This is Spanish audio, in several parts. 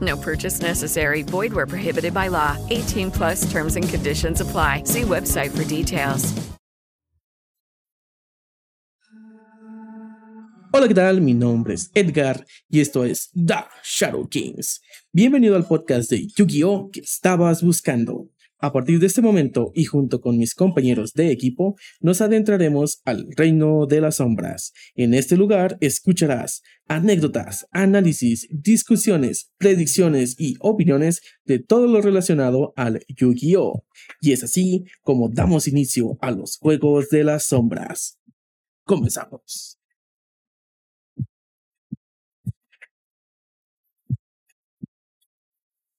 No purchase necessary. Void where prohibited by law. 18 plus terms and conditions apply. See website for details. Hola, ¿qué tal? Mi nombre es Edgar y esto es The Shadow Kings. Bienvenido al podcast de Yu-Gi-Oh! que estabas buscando. A partir de este momento y junto con mis compañeros de equipo, nos adentraremos al reino de las sombras. En este lugar escucharás anécdotas, análisis, discusiones, predicciones y opiniones de todo lo relacionado al Yu-Gi-Oh! Y es así como damos inicio a los Juegos de las Sombras. Comenzamos.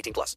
18 plus.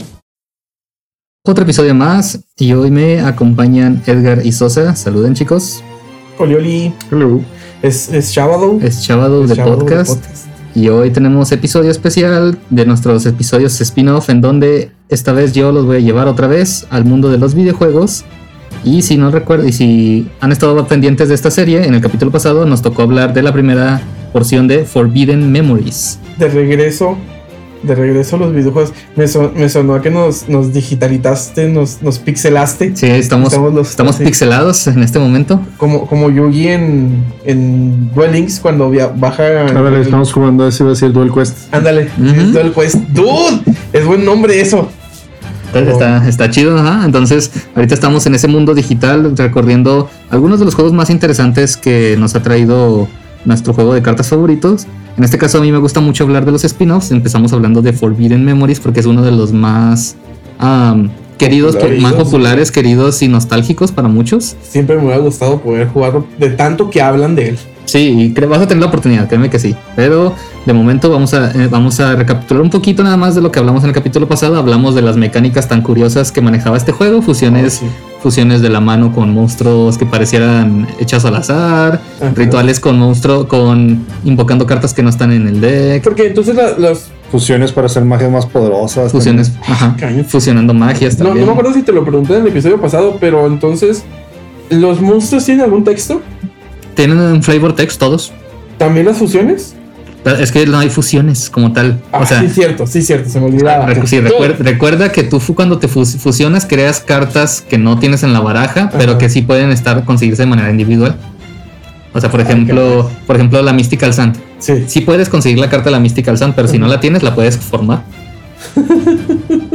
Otro episodio más y hoy me acompañan Edgar y Sosa. Saluden chicos. Oli, oli. Hello. Es, es sábado. Es sábado Es de podcast. Y hoy tenemos episodio especial de nuestros episodios spin-off en donde esta vez yo los voy a llevar otra vez al mundo de los videojuegos. Y si no recuerdo, y si han estado pendientes de esta serie, en el capítulo pasado nos tocó hablar de la primera porción de Forbidden Memories. De regreso. De regreso a los videojuegos. Me, son- me sonó a que nos, nos digitalizaste, nos, nos pixelaste. Sí, estamos, Estamos los- estamos sí. pixelados en este momento. Como, como Yugi en, en Duel Links cuando via- baja. El- estamos jugando ese va a ser Duel Quest. Ándale, es Duel Quest. ¡Dude! Es buen nombre eso. Está, está, está chido, ajá. Entonces, ahorita estamos en ese mundo digital recorriendo algunos de los juegos más interesantes que nos ha traído nuestro juego de cartas favoritos. En este caso, a mí me gusta mucho hablar de los spin-offs. Empezamos hablando de Forbidden Memories porque es uno de los más queridos, más populares, queridos y nostálgicos para muchos. Siempre me hubiera gustado poder jugarlo de tanto que hablan de él. Sí, vas a tener la oportunidad, créeme que sí. Pero de momento vamos a, eh, vamos a recapitular un poquito nada más de lo que hablamos en el capítulo pasado. Hablamos de las mecánicas tan curiosas que manejaba este juego, fusiones, Oh, sí. Fusiones de la mano con monstruos que parecieran hechas al azar, Ajá. rituales con monstruo, con invocando cartas que no están en el deck, Porque entonces la- los. Fusiones para hacer magias más poderosas. fusiones, ajá, fusionando magias No, también. no me acuerdo si te lo pregunté en el episodio pasado, pero entonces. ¿Los monstruos tienen algún texto? Tienen un flavor text todos. ¿También las fusiones? Es que no hay fusiones como tal. Ah, o sea, sí, cierto, sí, cierto, se me olvidaba. Recu- sí, recuerda que tú cuando te fus- fusionas creas cartas que no tienes en la baraja, pero que sí pueden estar conseguirse de manera individual. O sea, por Ay, ejemplo, por ejemplo, la Mystical Sand. Sí. Sí puedes conseguir la carta de la Mystical Sand, pero si no la tienes, la puedes formar.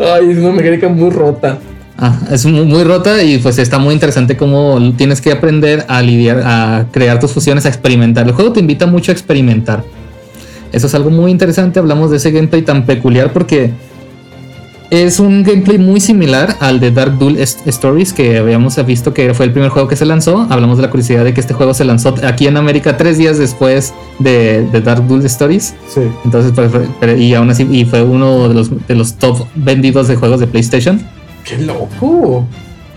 Ay, es una mecánica muy rota. Ah, es muy, muy rota y pues está muy interesante cómo tienes que aprender a lidiar, a crear tus fusiones, a experimentar. El juego te invita mucho a experimentar. Eso es algo muy interesante. Hablamos de ese gameplay tan peculiar porque Es un gameplay muy similar al de Dark Duel Stories que habíamos visto que fue el primer juego que se lanzó. Hablamos de la curiosidad de que este juego se lanzó aquí en América tres días después de, de Dark Duel Stories. Sí. Entonces, pues, y aún así, y fue uno de los, de los top vendidos de juegos de PlayStation. ¡Qué loco!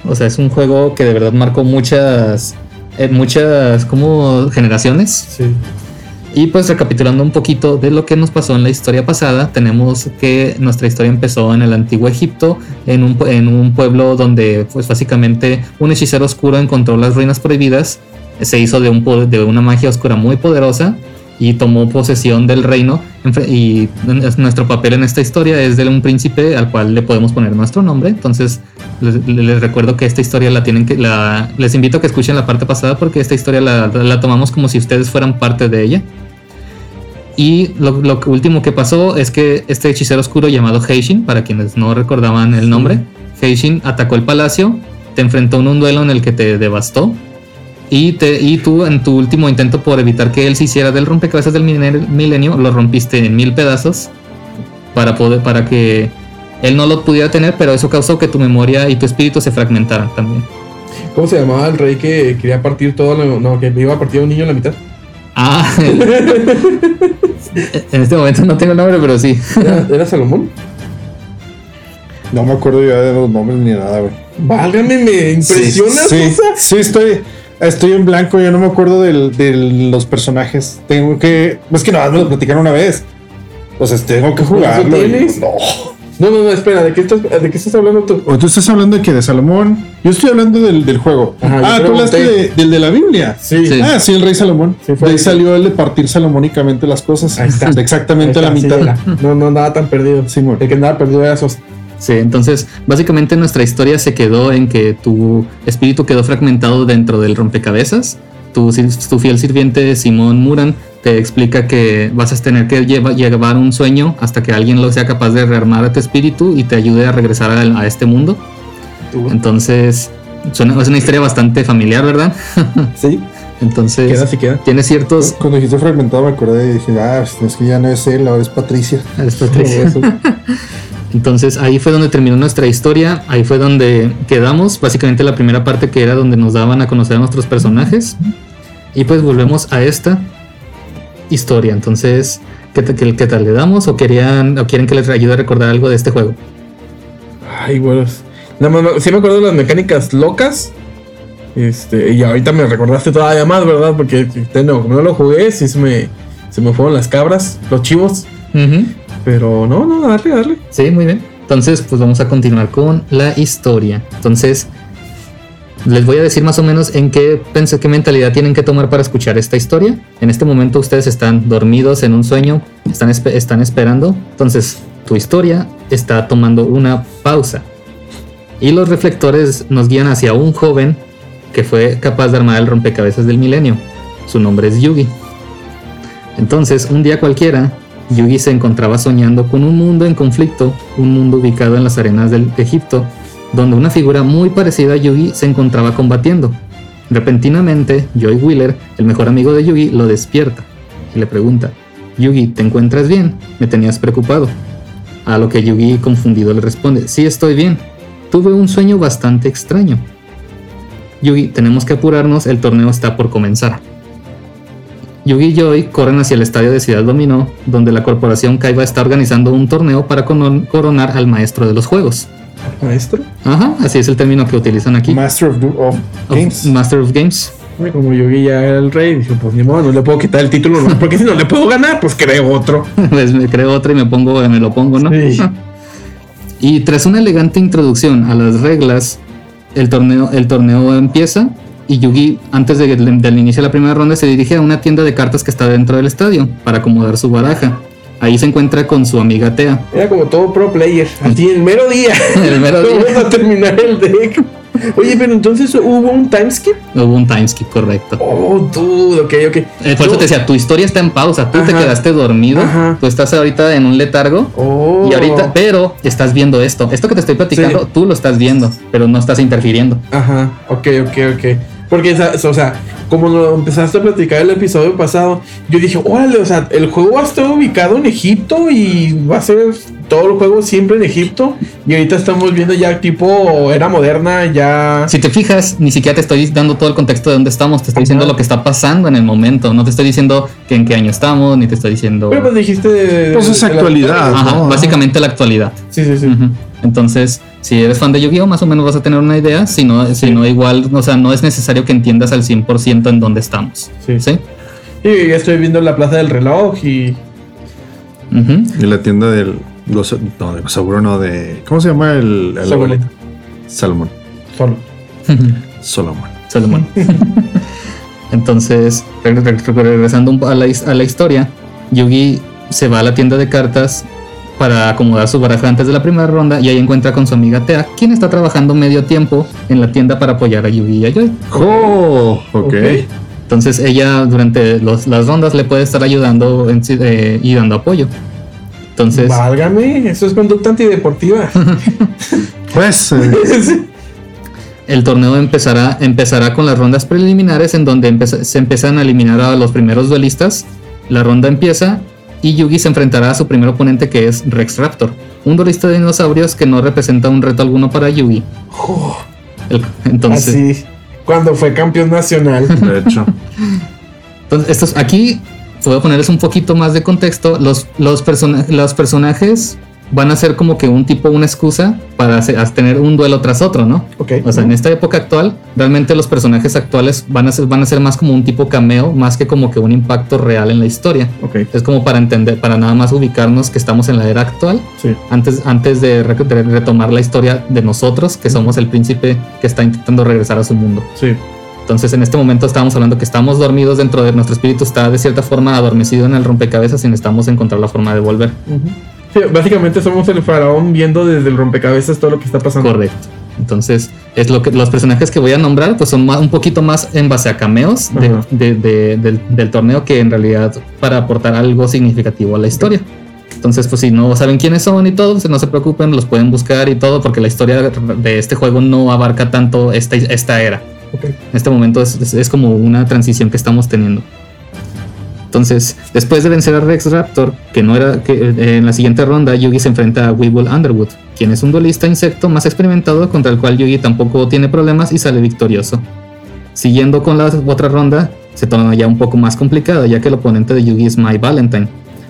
O sea, es un juego que de verdad marcó muchas, eh, muchas como generaciones. Sí. Y pues recapitulando un poquito de lo que nos pasó en la historia pasada, tenemos que nuestra historia empezó en el antiguo Egipto, en un, en un pueblo donde pues básicamente un hechicero oscuro encontró las ruinas prohibidas, se hizo de, un, de una magia oscura muy poderosa y tomó posesión del reino. Y es- nuestro papel en esta historia es de un príncipe al cual le podemos poner nuestro nombre. Entonces les, les recuerdo que esta historia la tienen que... La, les invito a que escuchen la parte pasada porque esta historia la, la tomamos como si ustedes fueran parte de ella. Y lo, último que pasó es que este hechicero oscuro llamado Heishin, para quienes no recordaban el nombre, Heishin atacó el palacio, te enfrentó en un duelo en el que te devastó. Y, te, y tú en tu último intento por evitar que él se hiciera del rompecabezas del milenio, lo rompiste en mil pedazos para, poder, para que él no lo pudiera tener, pero eso causó que tu memoria y tu espíritu se fragmentaran también. ¿Cómo se llamaba el rey que quería partir todo? lo- No, que le iba a partir a un niño a la mitad. Ah, en este momento no tengo el nombre, pero sí. ¿Era, era Salomón? No me acuerdo ya de los nombres ni nada, güey. Válgame, me impresionas. Sí, sí, sí, estoy, estoy en blanco. Yo no me acuerdo del- de los personajes. Tengo que. Es que nada más me lo platicaron una vez. O sea, tengo que jugarlo. y-? No. No, no, no, espera, ¿de qué estás, de qué estás hablando tú? O tú estás hablando de que de Salomón. Yo estoy hablando del, del juego. Ajá, ah, tú hablaste de- del de la Biblia. Sí. Sí. Ah, sí, el rey Salomón. Sí, fue de ahí ahí. salió el de partir salomónicamente las cosas. Ahí está. De exactamente Ahí a la está, sí, mitad. No, no andaba tan perdido. Simón. El que andaba perdido era. Sí, entonces básicamente nuestra historia se quedó en que tu espíritu quedó fragmentado dentro del rompecabezas. Tu, tu fiel sirviente Simón Muran te explica que vas a tener que lleva- llevar un sueño hasta que alguien lo sea capaz de rearmar a tu espíritu y te ayude a regresar a, a este mundo. Entonces, suena- es una historia bastante familiar, ¿verdad? Sí, Entonces, queda, sí queda. tiene ciertos... Cuando dijiste fragmentado me acordé y dije, ah, es que ya no es él, ahora es Patricia. Es Patricia. Entonces ahí fue donde terminó nuestra historia, ahí fue donde quedamos, básicamente la primera parte que era donde nos daban a conocer a nuestros personajes. Y pues volvemos a esta historia. Entonces, ¿qué, qué- qué tal le damos? ¿O, querían, ¿O quieren que les ayude a recordar algo de este juego? Ay, bueno. Nada más, sí me acuerdo de las mecánicas locas. Este, y ahorita me recordaste todavía más, ¿verdad? Porque no, como no lo jugué, sí se me, se me fueron las cabras, los chivos. Ujú. Pero no, no, darle, darle. Sí, muy bien. Entonces, pues vamos a continuar con la historia. Entonces, les voy a decir más o menos en qué pensé, qué mentalidad tienen que tomar para escuchar esta historia. En este momento ustedes están dormidos en un sueño, están, están esperando. Entonces, tu historia está tomando una pausa. Y los reflectores nos guían hacia un joven que fue capaz de armar el rompecabezas del milenio. Su nombre es Yugi. Entonces, un día cualquiera, Yugi se encontraba soñando con un mundo en conflicto, un mundo ubicado en las arenas del Egipto, donde una figura muy parecida a Yugi se encontraba combatiendo. Repentinamente, Joy Wheeler, el mejor amigo de Yugi, lo despierta y le pregunta, Yugi, ¿te encuentras bien? Me tenías preocupado. A lo que Yugi confundido le responde, sí estoy bien. Tuve un sueño bastante extraño. Yugi, tenemos que apurarnos, el torneo está por comenzar. Yugi y Joy corren hacia el estadio de Ciudad Dominó, donde la corporación Kaiba está organizando un torneo para coronar al maestro de los juegos. Maestro. Ajá, así es el término que utilizan aquí. Master of, of Of- Games. Master of Games. Como Yugi ya era el rey, dije, pues ni modo, no le puedo quitar el título, no, porque si no le puedo ganar, pues creo otro. pues me creo otra y me pongo, me lo pongo, ¿no? Sí. Y tras una elegante introducción a las reglas, el torneo, el torneo empieza y Yugi, antes de- del inicio de la primera ronda, se dirige a una tienda de cartas que está dentro del estadio para acomodar su baraja. Ahí se encuentra con su amiga Tea. Era como todo pro player, así el mero día. El mero día. Vamos a terminar el deck. Oye, pero entonces hubo un time skip. Hubo un timeskip correcto. Oh, dude, ok, ok. Eh, Por eso te decía, tu historia está en pausa, tú te quedaste dormido, Ajá. tú estás ahorita en un letargo Oh. y ahorita, pero estás viendo esto. Esto que te estoy platicando, Sí. tú lo estás viendo, pero no estás interfiriendo. Ajá, ok, ok, ok. Porque, o sea, como lo empezaste a platicar el episodio pasado, yo dije, órale, o sea, el juego va a estar ubicado en Egipto y va a ser todo el juego siempre en Egipto y ahorita estamos viendo ya tipo era moderna, ya... Si te fijas, ni siquiera te estoy dando todo el contexto de dónde estamos, te estoy diciendo lo que está pasando en el momento, no te estoy diciendo que en qué año estamos, ni te estoy diciendo... Pero pues dijiste de... Pues es de la- actualidad. Ajá, ¿no? básicamente la actualidad. Sí, sí, sí. Entonces, si eres fan de Yu-Gi-Oh, más o menos vas a tener una idea. Si no, si no igual, o sea, no es necesario que entiendas al 100% en dónde estamos. Sí. ¿Sí? Y ya estoy viendo la plaza del reloj y... Ujú. Y la tienda del. Los, no, de Gosaburo, no, de. ¿Cómo se llama el. el Salomón. Salomón. Solomon. Salomón. Entonces, re- re- re- regresando a la, a la historia, Yugi se va a la tienda de cartas para acomodar su baraja antes de la primera ronda y ahí encuentra con su amiga Tea, quien está trabajando medio tiempo en la tienda para apoyar a Yugi y a Joy. Oh, ok. Ok. Entonces ella durante los- las rondas le puede estar ayudando eh, y dando apoyo. Entonces, Válgame, eso es conducta antideportiva. Pues. eh, el torneo empezará, empezará con las rondas preliminares en donde empeza- se empiezan a eliminar a los primeros duelistas. La ronda empieza y Yugi se enfrentará a su primer oponente que es Rex Raptor, un duelista de dinosaurios que no representa un reto alguno para Yugi. El- entonces, Así, cuando fue campeón nacional. de hecho. entonces estos, aquí voy a ponerles un poquito más de contexto. Los, los, persona- los personajes van a ser como que un tipo, una excusa para hacer- tener un duelo tras otro, ¿no? Ok. O sea, en esta época actual, realmente los personajes actuales van a ser, van a ser más como un tipo cameo, más que como que un impacto real en la historia. Ok. Es como para entender, para nada más ubicarnos que estamos en la era actual, Sí. antes, antes de, re- de retomar la historia de nosotros, que somos el príncipe que está intentando regresar a su mundo. Sí. Entonces, en este momento estábamos hablando que estamos dormidos dentro de nuestro espíritu, está de cierta forma adormecido en el rompecabezas y necesitamos encontrar la forma de volver. Sí, básicamente somos el faraón viendo desde el rompecabezas todo lo que está pasando. Correcto. Entonces, es lo que los personajes que voy a nombrar, pues son más- un poquito más en base a cameos de- Ajá. de- de- del, del torneo que en realidad para aportar algo significativo a la historia. Entonces, pues si no saben quiénes son y todo, pues, no se preocupen, los pueden buscar y todo, porque la historia de este juego no abarca tanto esta, esta era. En este momento es, es- es como una transición que estamos teniendo. Entonces, después de vencer a Rex Raptor, que no era que eh, en la siguiente ronda Yugi se enfrenta a Weevil Underwood, quien es un duelista insecto más experimentado contra el cual Yugi tampoco tiene problemas y sale victorioso. Siguiendo con la otra ronda, se torna ya un poco más complicada, ya que el oponente de Yugi es My Valentine,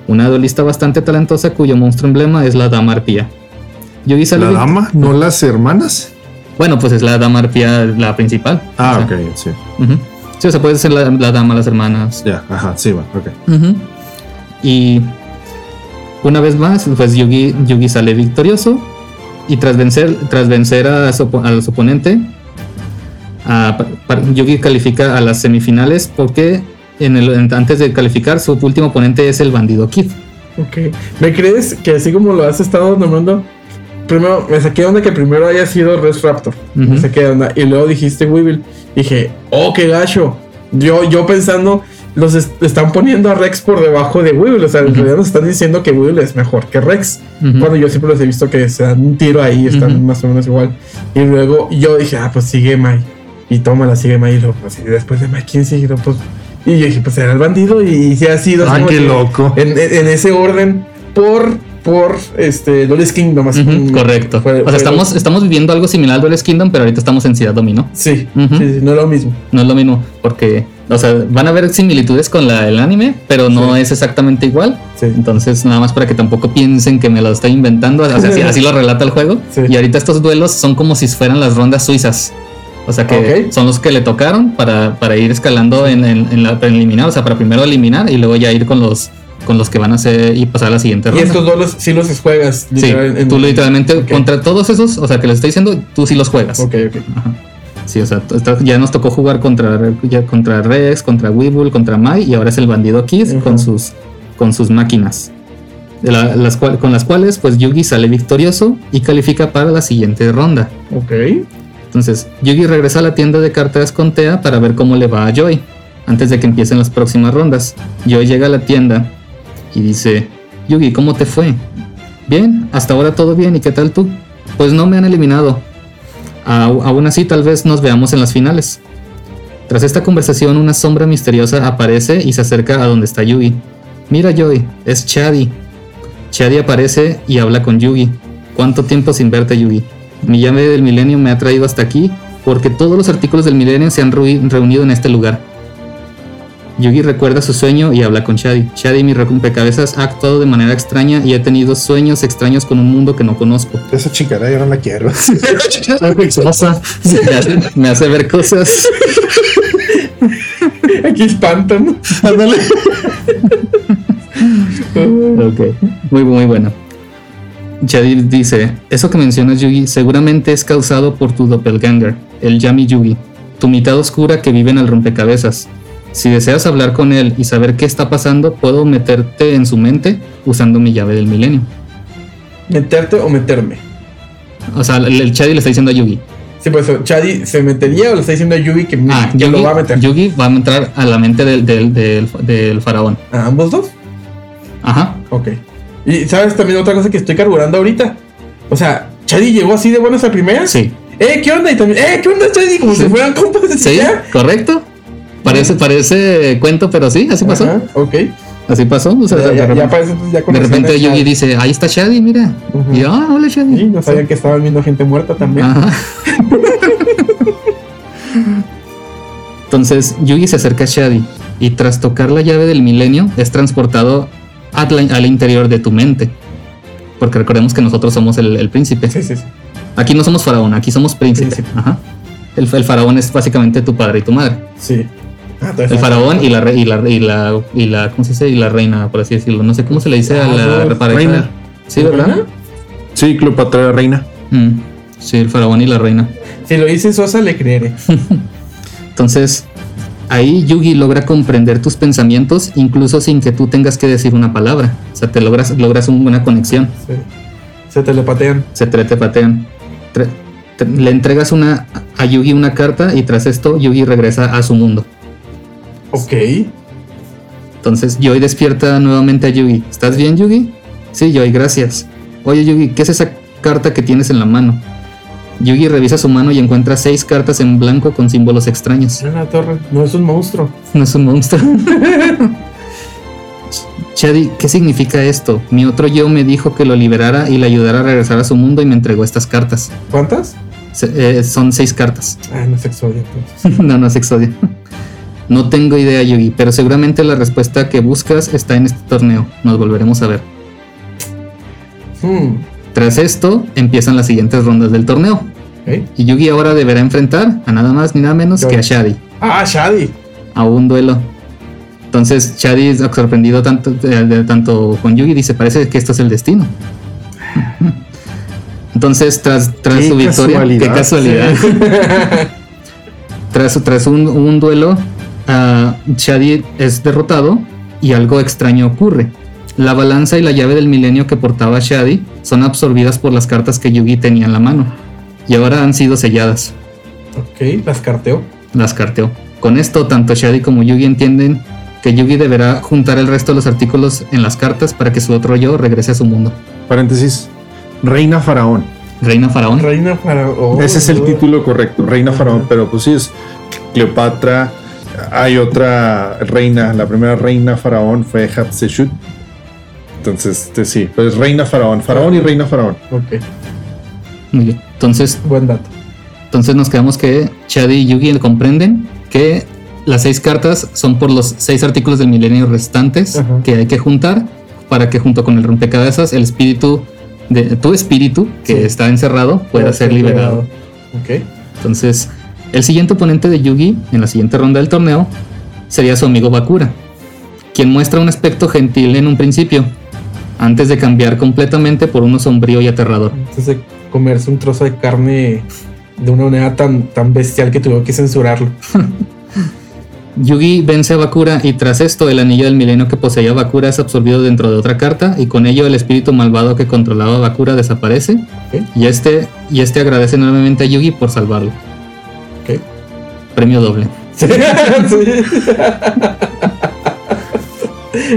una duelista bastante talentosa cuyo monstruo emblema es la Dama Arpía. Yugi sale ¿La dama? ¿No las hermanas? Bueno, pues es la Dama Arpía la principal. Ah, O sea, ok, sí. Sí, o sea, puede ser la, la dama, las hermanas. Ya, ajá, sí, va, ok. Y una vez más, pues Yugi, Yugi sale victorioso. Y tras vencer, tras vencer a su, a su oponente, a- pa- Yugi califica a las semifinales porque en el, en- antes de calificar, su último oponente es el bandido Kid. Ok. ¿Me crees que así como lo has estado nombrando? Primero, me saqué de onda que primero haya sido Res Raptor. Me saqué de onda. Y luego dijiste Weevil. Dije, oh, qué gacho. Yo, yo pensando, los est- están poniendo a Rex por debajo de Weevil. O sea, en realidad nos están diciendo que Weevil es mejor que Rex. Ujú. Cuando yo siempre los he visto que se dan un tiro ahí, están más o menos igual. Y luego yo dije, ah, pues sigue Mai. Y toma la sigue Mai. Y luego, pues, y después de Mai, ¿quién sigue? Pues, y yo dije, pues era el bandido. Y se ha sido. Ah, qué que loco. En, en- en ese orden, por, por este, Lawless Kingdom. así, correcto. fue- o fue- sea, estamos, estamos viviendo algo similar a Duelist Kingdom, pero ahorita estamos en Ciudad Domino. Sí, sí, sí, no es lo mismo. No es lo mismo, porque, o sea, van a haber similitudes con la, el anime, pero no Sí. es exactamente igual. Sí. Entonces, nada más para que tampoco piensen que me lo estoy inventando, o sea, así, así lo relata el juego. Y ahorita estos duelos son como si fueran las rondas suizas. O sea, que son los que le tocaron para, para ir escalando en, en- en la preliminar, o sea, para primero eliminar y luego ya ir con los, con los que van a hacer y pasar a la siguiente Y ronda. estos dos sí los juegas. Sí, en- tú literalmente contra todos esos, o sea, que les estoy diciendo, tú sí los juegas. Ok, ok. Ajá. Sí, o sea, ya nos tocó jugar contra, ya contra Rex, contra Weevil, contra Mai y ahora es el bandido Kiss con sus con sus máquinas. De la- las cual- con las cuales pues Yugi sale victorioso y califica para la siguiente ronda. Ok. Entonces, Yugi regresa a la tienda de cartas con Tea para ver cómo le va a Joy antes de que empiecen las próximas rondas. Joy llega a la tienda y dice, Yugi, ¿cómo te fue? Bien, hasta ahora todo bien, ¿y qué tal tú? Pues no me han eliminado. Aún así, tal vez nos veamos en las finales. Tras esta conversación, una sombra misteriosa aparece y se acerca a donde está Yugi. Mira, Joy, es Chadi. Shadi aparece y habla con Yugi. ¿Cuánto tiempo sin verte, Yugi? Mi llave del milenio me ha traído hasta aquí porque todos los artículos del milenio se han reu- reunido en este lugar. Yugi recuerda su sueño y habla con Shadi. Shadi, mi rompecabezas, ha actuado de manera extraña y he tenido sueños extraños con un mundo que no conozco. Esa chingada yo no la quiero. Me, hace, me hace ver cosas. Aquí espantan. Ándale. Ok, muy, muy bueno. Shadi dice, eso que mencionas Yugi seguramente es causado por tu doppelganger, el Yami Yugi, tu mitad oscura que vive en el rompecabezas. Si deseas hablar con él y saber qué está pasando, puedo meterte en su mente usando mi llave del milenio. ¿Meterte o meterme? O sea, el, el Shadi le está diciendo a Yugi. Sí, pues Chadi se metería o le está diciendo a Yugi que, Ah, que Yugi, lo va a meter. Yugi va a entrar a la mente del, del, del, del faraón. ¿A ambos dos? Ajá. Ok. Y sabes también otra cosa que estoy carburando ahorita. O sea, Chadi llegó así de buenas a primeras. Sí. Eh, ¿qué onda? Y también, eh, ¿qué onda, Chadi? Como Sí. si fueran compas de Sí, correcto. Parece, parece cuento, pero sí, así pasó. Ajá, ok. Así pasó. O sea, Ya, de, ya, repente, ya parece de Yugi dice, ahí está Shadi, mira. Y yo, ah, hola Shadi. Sí, no sabía que estaban viendo gente muerta también. Ajá. Entonces Yugi se acerca a Shadi y tras tocar la llave del milenio es transportado al, al interior de tu mente. Porque recordemos que nosotros somos el, el príncipe. Sí, sí, sí. Aquí no somos faraón, aquí somos príncipe. Príncipe. Ajá. El, el faraón es básicamente tu padre y tu madre. Sí. Ah, El faraón y la, re- y la y la y la ¿cómo se dice? y la reina, por así decirlo. No sé cómo se le dice a Ah, la no, pareja. reina. Sí, ¿verdad? ¿Reina? Sí, Cleopatra reina. Mm, Sí, el faraón y la reina. Si lo dice Sosa, le creeré. Entonces, ahí Yugi logra comprender tus pensamientos incluso sin que tú tengas que decir una palabra. O sea, te logras, logras un- una conexión. Sí. Se telepatean. Se te te patean. Tre- te- le entregas una a Yugi una carta y tras esto Yugi regresa a su mundo. Ok. Entonces Yoi despierta nuevamente a Yugi. ¿Estás bien, Yugi? Sí, Yoi, gracias. Oye, Yugi, ¿qué es esa carta que tienes en la mano? Yugi revisa su mano y encuentra seis cartas en blanco con símbolos extraños. La torre. No es un monstruo. No es un monstruo. Shadi, ¿qué significa esto? Mi otro yo me dijo que lo liberara y le ayudara a regresar a su mundo y me entregó estas cartas. ¿Cuántas? Se- eh, son seis cartas. Ah, no es Exodia. entonces. no, no es Exodia. No tengo idea, Yugi, pero seguramente la respuesta que buscas está en este torneo. Nos volveremos a ver. Hmm. Tras esto, empiezan las siguientes rondas del torneo. Y Yugi ahora deberá enfrentar a nada más ni nada menos Yo- que a Shadi, Ah, Shadi. a un duelo. Entonces Shadi es sorprendido tanto, de- de- tanto con Yugi, dice, parece que esto es el destino. Entonces, tras, tras Qué su victoria, qué casualidad. casualidad. tras tras un, un duelo, ah, Shadi es derrotado y algo extraño ocurre. La balanza y la llave del milenio que portaba Shadi son absorbidas por las cartas que Yugi tenía en la mano. Y ahora han sido selladas. Ok, las carteó. Las carteó. Con esto, tanto Shadi como Yugi entienden que Yugi deberá juntar el resto de los artículos en las cartas para que su otro yo regrese a su mundo. Paréntesis. Reina Faraón. Reina Faraón. Reina para. oh, Ese es el título correcto. Reina Faraón. Pero pues sí es Cleopatra. Hay otra reina. La primera reina faraón fue Hatshepsut. Entonces, este, sí, pues reina faraón. Faraón y reina faraón. Ok, Muy bien. Entonces, buen dato. entonces nos quedamos que Shadi y Yugi comprenden que las seis cartas son por los seis artículos del milenio restantes Ajá. que hay que juntar para que junto con el rompecabezas el espíritu de tu espíritu que Sí. está encerrado pueda ser liberado. Ok. Entonces, el siguiente oponente de Yugi en la siguiente ronda del torneo sería su amigo Bakura, quien muestra un aspecto gentil en un principio, antes de cambiar completamente por uno sombrío y aterrador. Antes de comerse un trozo de carne de una manera tan, tan bestial que tuvo que censurarlo. Yugi vence a Bakura y tras esto el anillo del milenio que poseía Bakura es absorbido dentro de otra carta y con ello el espíritu malvado que controlaba a Bakura desaparece y este, y este agradece enormemente a Yugi por salvarlo. Premio doble. Sí.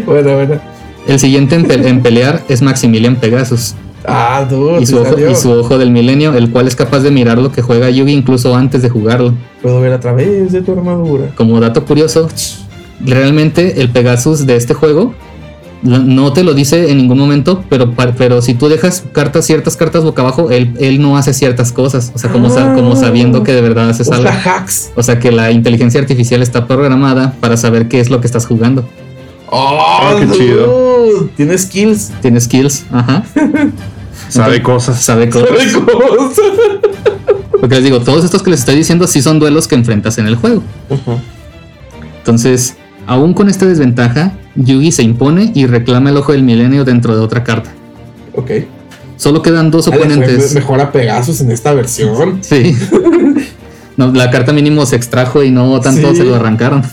bueno, bueno. El siguiente en, pe- en pelear es Maximilian Pegasus. Ah, dude, y sí su, ojo, salió. y su ojo del milenio, el cual es capaz de mirar lo que juega Yugi incluso antes de jugarlo. Puedo ver a través de tu armadura. Como dato curioso, realmente el Pegasus de este juego No- te lo dice en ningún momento, pero, pero si tú dejas cartas, ciertas cartas boca abajo, él, él no hace ciertas cosas. O sea, como, como sabiendo que de verdad haces algo. Hacks. O sea, que la inteligencia artificial está programada para saber qué es lo que estás jugando. Oh, qué chido. Tiene skills. Tiene skills, ajá. Sabe cosas. Sabe cosas. Sabe cosas. Porque les digo, todos estos que les estoy diciendo sí son duelos que enfrentas en el juego. Entonces, aún con esta desventaja, Yugi se impone y reclama el ojo del milenio dentro de otra carta. Ok. Solo quedan dos oponentes. Mejor a Pegasus en esta versión. Sí. No, la carta mínimo se extrajo y no tanto Sí. se lo arrancaron.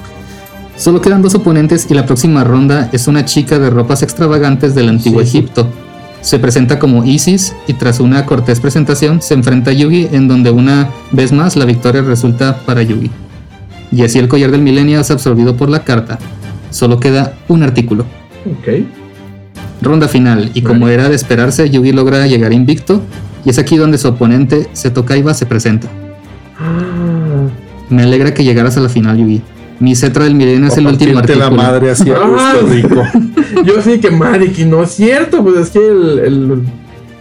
Solo quedan dos oponentes y la próxima ronda es una chica de ropas extravagantes del antiguo sí. Egipto. Se presenta como Isis y tras una cortés presentación se enfrenta a Yugi en donde una vez más la victoria resulta para Yugi. Y así el collar del milenio es absorbido por la carta. Solo queda un artículo. Ok. Ronda final, y como era de esperarse, Yugi logra llegar invicto, y es aquí donde su oponente, Seto Kaiba, se presenta. Me alegra que llegaras a la final, Yugi. Mi cetro del milenio es el último Partirte la artículo. madre así Ah. rico. Yo sí que Mariki, no es cierto, pues es que el, el,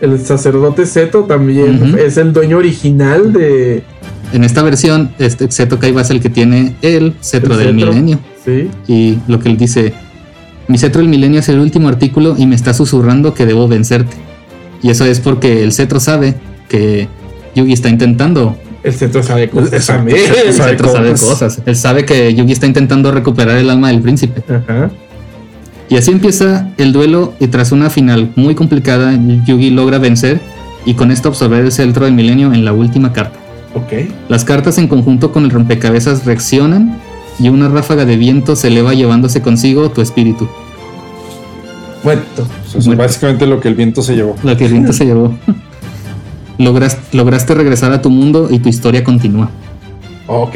el sacerdote Seto también es el dueño original de. En esta versión, este Seto Kaiba es el que tiene el cetro El del cetro. milenio. Sí. Y lo que él dice, mi cetro del milenio es el último artículo y me está susurrando que debo vencerte. Y eso es porque el cetro sabe que Yugi está intentando El Seto sabe cosas también. El Sabe cetro sabe cosas. cosas. Él sabe que Yugi está intentando recuperar el alma del príncipe. Ajá. Y así empieza el duelo y tras una final muy complicada, Yugi logra vencer y con esto absorber el centro del milenio en la última carta. Ok. Las cartas en conjunto con el rompecabezas reaccionan y una ráfaga de viento se eleva llevándose consigo tu espíritu. Muerto. Eso es básicamente lo que el viento se llevó. Lo que el viento se llevó. Logras- lograste regresar a tu mundo y tu historia continúa. Ok.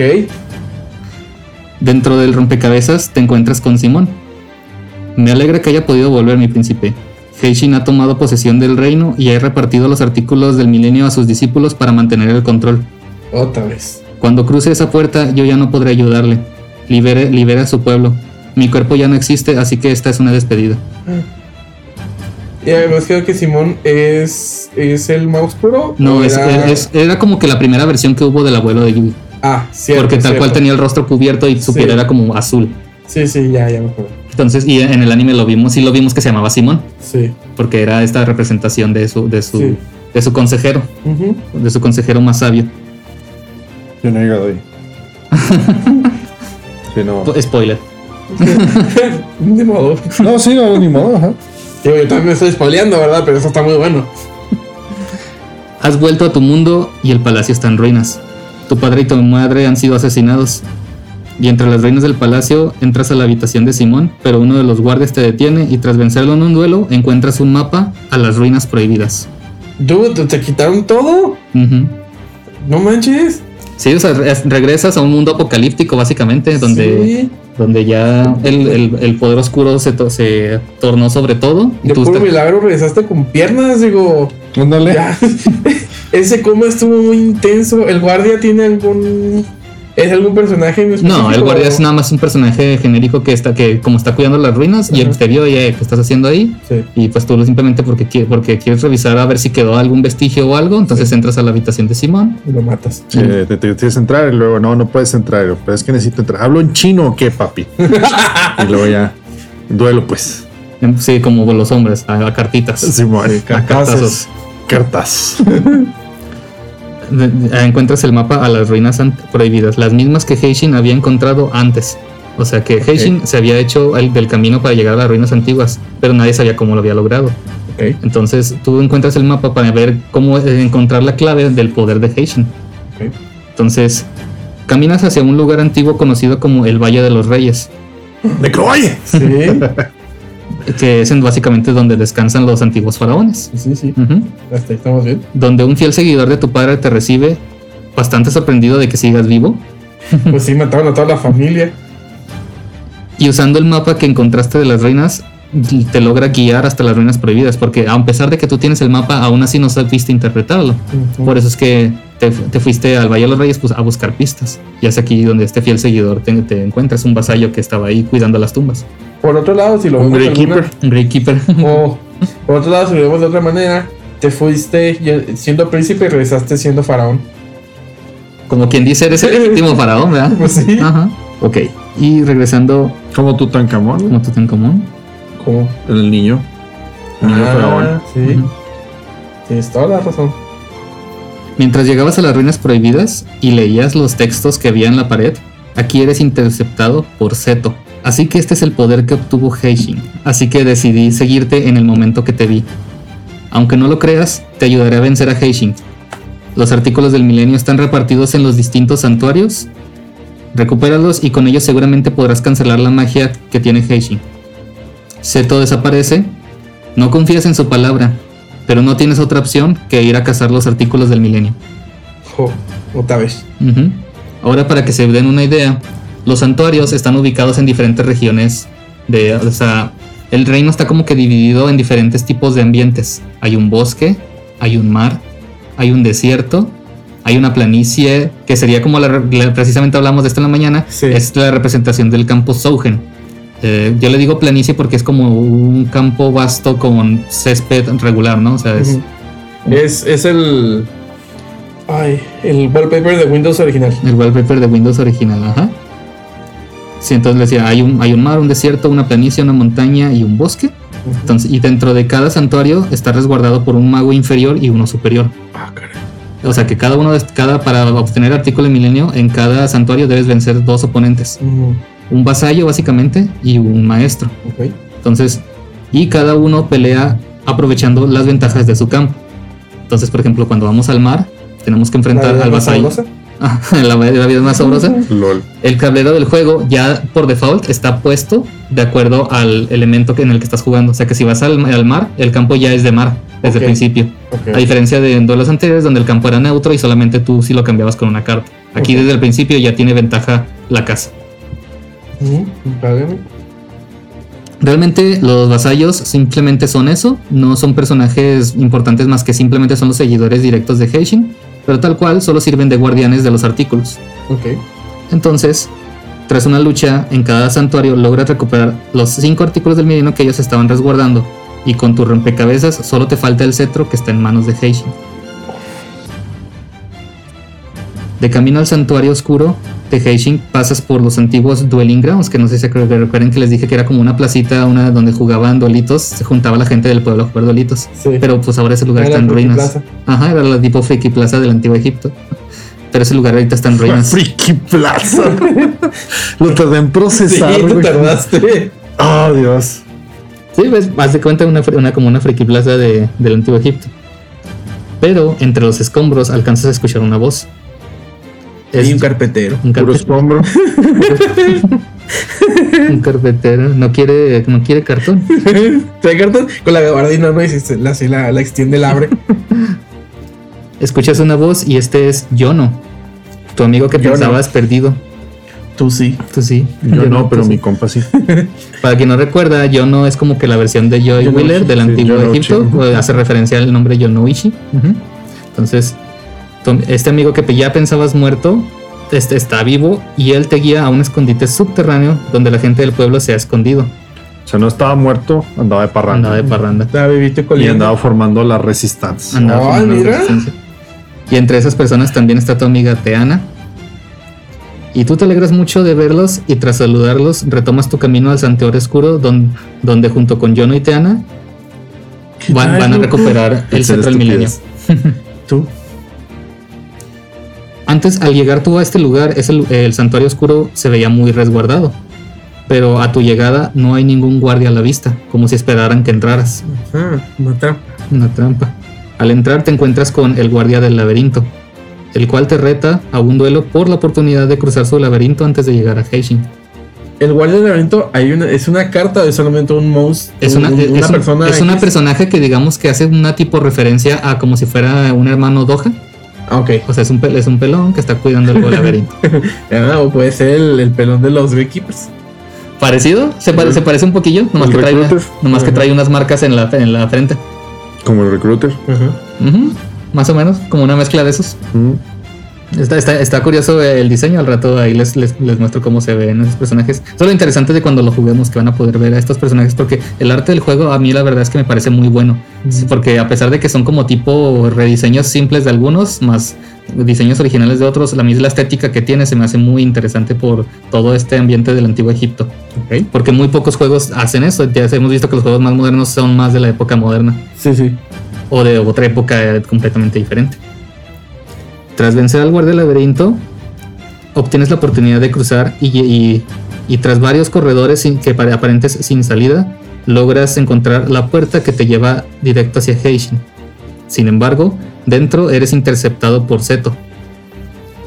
Dentro del rompecabezas te encuentras con Simón. Me alegra que haya podido volver, mi príncipe. Heishin ha tomado posesión del reino y ha repartido los artículos del milenio a sus discípulos para mantener el control. Otra vez. Cuando cruce esa puerta, yo ya no podré ayudarle. Libere, libere a su pueblo. Mi cuerpo ya no existe, así que esta es una despedida. Y además creo que Simón es. ¿Es el más puro? No, ¿O es- era- es- era como que la primera versión que hubo del abuelo de Yugi. Ah, cierto. porque tal cierto. cual tenía el rostro cubierto y su Sí. piel era como azul. Sí, sí, ya, ya me acuerdo. Entonces, y en el anime lo vimos, sí lo vimos que se llamaba Simón, Sí. porque era esta representación de su, de su, Sí. de su consejero, de su consejero más sabio. Yo no he llegado ahí. Sí, no. Spoiler. De modo. No, sí, no, ni modo. Ajá. Digo, yo también me estoy spoileando, ¿verdad? Pero eso está muy bueno. Has vuelto a tu mundo y el palacio está en ruinas. Tu padre y tu madre han sido asesinados. Y entre las ruinas del palacio entras a la habitación de Simón, pero uno de los guardias te detiene y tras vencerlo en un duelo encuentras un mapa a las ruinas prohibidas. Dude, ¿te quitaron todo? No manches. Sí, o sea, re- regresas a un mundo apocalíptico básicamente, donde, Sí. donde ya el, el- el poder oscuro se, to- se tornó sobre todo. y De tú puro milagro regresaste con piernas, digo. Ándale. Ese coma estuvo muy intenso. ¿El guardia tiene algún. ¿Es algún personaje en? No, el guardia es nada más un personaje genérico que está, que como está cuidando las ruinas y él Ajá. te vio y eh, ¿qué estás haciendo ahí? Sí. Y pues tú simplemente porque, porque quieres revisar a ver si quedó algún vestigio o algo, entonces entras a la habitación de Simón. Y lo matas. Sí, te, te- tienes que entrar y luego no, no puedes entrar. Pero es que necesito entrar. ¿Hablo en chino o qué, papi? y luego ya. Duelo, pues. Sí, como los hombres, a, a cartitas. Simón. a cartazos. Cartas. De- de- encuentras el mapa a las ruinas prohibidas, las mismas que Heishin había encontrado antes. O sea que Heishin se había hecho el, del camino para llegar a las ruinas antiguas, pero nadie sabía cómo lo había logrado. Entonces tú encuentras el mapa para ver cómo eh, encontrar la clave del poder de Heishin. Entonces caminas hacia un lugar antiguo conocido como el Valle de los Reyes, ¡Necroye! Sí. que es en básicamente donde descansan los antiguos faraones. sí, sí. Hasta ahí estamos bien. Donde un fiel seguidor de tu padre te recibe, bastante sorprendido de que sigas vivo. Pues sí, mataron a toda la familia. Y usando el mapa que encontraste de las reinas, te logra guiar hasta las ruinas prohibidas, porque a pesar de que tú tienes el mapa, aún así no supiste interpretarlo. Por eso es que te, te fuiste al Valle de los Reyes pues, a buscar pistas. Y es aquí donde este fiel seguidor te, te encuentras, un vasallo que estaba ahí cuidando las tumbas. Por otro lado, si lo Un vemos de alguna- Greykeeper. Un Greykeeper. O por otro lado, si lo vemos de otra manera, te fuiste siendo príncipe y regresaste siendo faraón. Como quien dice, eres el último faraón, ¿verdad? Pues sí. Ajá. Ok. Y regresando Como Tutankamón, como Tutankamón. Como el niño. El niño faraón. Ah, sí. Tienes toda la razón. Mientras llegabas a las ruinas prohibidas y leías los textos que había en la pared, aquí eres interceptado por Seto. Así que este es el poder que obtuvo Heishin. Así que decidí seguirte en el momento que te vi. Aunque no lo creas, te ayudaré a vencer a Heishin. Los artículos del milenio están repartidos en los distintos santuarios. Recupéralos y con ellos seguramente podrás cancelar la magia que tiene Heishin. Seto desaparece. No confías en su palabra, pero no tienes otra opción que ir a cazar los artículos del milenio. Jo, otra vez. Ahora para que se den una idea, los santuarios están ubicados en diferentes regiones de, o sea, el reino está como que dividido en diferentes tipos de ambientes. Hay un bosque, hay un mar, hay un desierto, hay una planicie que sería como la, la- precisamente hablamos de esto en la mañana, Sí. es la representación del campo Sougen. Eh, yo le digo planicie porque es como un campo vasto con césped regular, ¿no? O sea, es. Es, es el. Ay, el wallpaper de Windows original. El wallpaper de Windows original, ajá. Sí, entonces le decía, hay un, hay un mar, un desierto, una planicie, una montaña y un bosque. Entonces, y dentro de cada santuario está resguardado por un mago inferior y uno superior. Ah, caray. O sea que cada uno de cada para obtener artículo de milenio, en cada santuario debes vencer dos oponentes. Ujú. Un vasallo básicamente y un maestro. Ok. Entonces, y cada uno pelea aprovechando las ventajas de su campo. Entonces, por ejemplo, cuando vamos al mar, tenemos que enfrentar ¿La vida al más vasallo. Ah, la, la vida es más sabrosa. LOL. El tablero del juego ya por default está puesto de acuerdo al elemento en el que estás jugando. O sea que si vas al, al mar, el campo ya es de mar desde el principio. Ok. A diferencia de en duelos anteriores donde el campo era neutro y solamente tú sí lo cambiabas con una carta. Aquí desde el principio ya tiene ventaja la casa. Realmente los vasallos simplemente son eso, no son personajes importantes más que simplemente son los seguidores directos de Heishin, pero tal cual solo sirven de guardianes de los artículos. Ok. Entonces, tras una lucha en cada santuario, logras recuperar los cinco artículos del milenio que ellos estaban resguardando. Y con tu rompecabezas solo te falta el cetro que está en manos de Heishin. De camino al santuario oscuro de Heishin pasas por los antiguos Dueling Grounds, que no sé si recuerden que les dije que era como una placita una donde jugaban duelitos, se juntaba la gente del pueblo a jugar duelitos. Sí. Pero pues ahora ese lugar Era está en ruinas. Plaza. Ajá, era la tipo Friki Plaza del antiguo Egipto. Pero ese lugar ahorita está en ruinas. Friki Plaza. Lo tardé en Sí, procesar. tú güey. tardaste. Oh, Dios. Sí, ves, haz de cuenta una, una como una friki plaza de, del antiguo Egipto. Pero entre los escombros alcanzas a escuchar una voz. Es Y un carpetero. un, Puro carpe- escombro. un carpetero. No quiere, no quiere cartón. Trae cartón con la gabardina, ¿no? Y si la, la, la extiende, la abre. Escuchas una voz y este es Yono. Tu amigo que Yono. pensabas perdido. Tú sí. Tú sí. Yo no, pero mi sí. compa sí. Para quien no recuerda, Yono es como que la versión de Joy Wheeler del sí, antiguo. Egipto. hace referencia al nombre. Ujú. Entonces, este amigo que ya pensabas muerto este, está vivo y él te guía a un escondite subterráneo donde la gente del pueblo se ha escondido. O sea, no estaba muerto, andaba de parranda. Andaba de parranda. Estaba vivito Y andaba formando la resistencia. Andaba formando mira. resistencia. Y entre esas personas también está tu amiga Teana. Y tú te alegras mucho de verlos y tras saludarlos retomas tu camino al santuario oscuro don- donde junto con Yono y Teana van, van a recuperar el Hacer cetro del milenio. Tú. Antes, al llegar tú a este lugar, es el, el santuario oscuro se veía muy resguardado. Pero a tu llegada no hay ningún guardia a la vista, como si esperaran que entraras. Ah, una trampa. Una trampa. Al entrar te encuentras con el guardia del laberinto, el cual te reta a un duelo por la oportunidad de cruzar su laberinto antes de llegar a Heishin. El guardia del laberinto hay una, es una carta es solamente un monstruo. Es una, un- es un- persona. es una personaje que digamos que hace una tipo referencia a como si fuera un hermano Doha. Ok. O sea, es un, pel- es un pelón que está cuidando el laberinto. Ah, o puede ser el, el pelón de los Beekeepers. Parecido, se, pare- se parece un poquillo, nomás, ¿El que trae, nomás que Ajá. trae unas marcas en la, en la frente. Como el recruiter. Ujú, Más o menos, como una mezcla de esos. Está, está, está curioso el diseño, al rato ahí les, les, les muestro cómo se ven esos personajes. Eso es lo interesante de cuando lo juguemos, que van a poder ver a estos personajes, porque el arte del juego a mí la verdad es que me parece muy bueno. Porque a pesar de que son como tipo rediseños simples de algunos, más diseños originales de otros, la misma estética que tiene se me hace muy interesante por todo este ambiente del antiguo Egipto. Porque muy pocos juegos hacen eso. Ya hemos visto que los juegos más modernos son más de la época moderna. Sí, sí. O de otra época eh, completamente diferente. Tras vencer al guardia del laberinto, obtienes la oportunidad de cruzar y, y- y tras varios corredores sin, que pare- aparentes sin salida, logras encontrar la puerta que te lleva directo hacia Heishin. Sin embargo, dentro eres interceptado por Seto,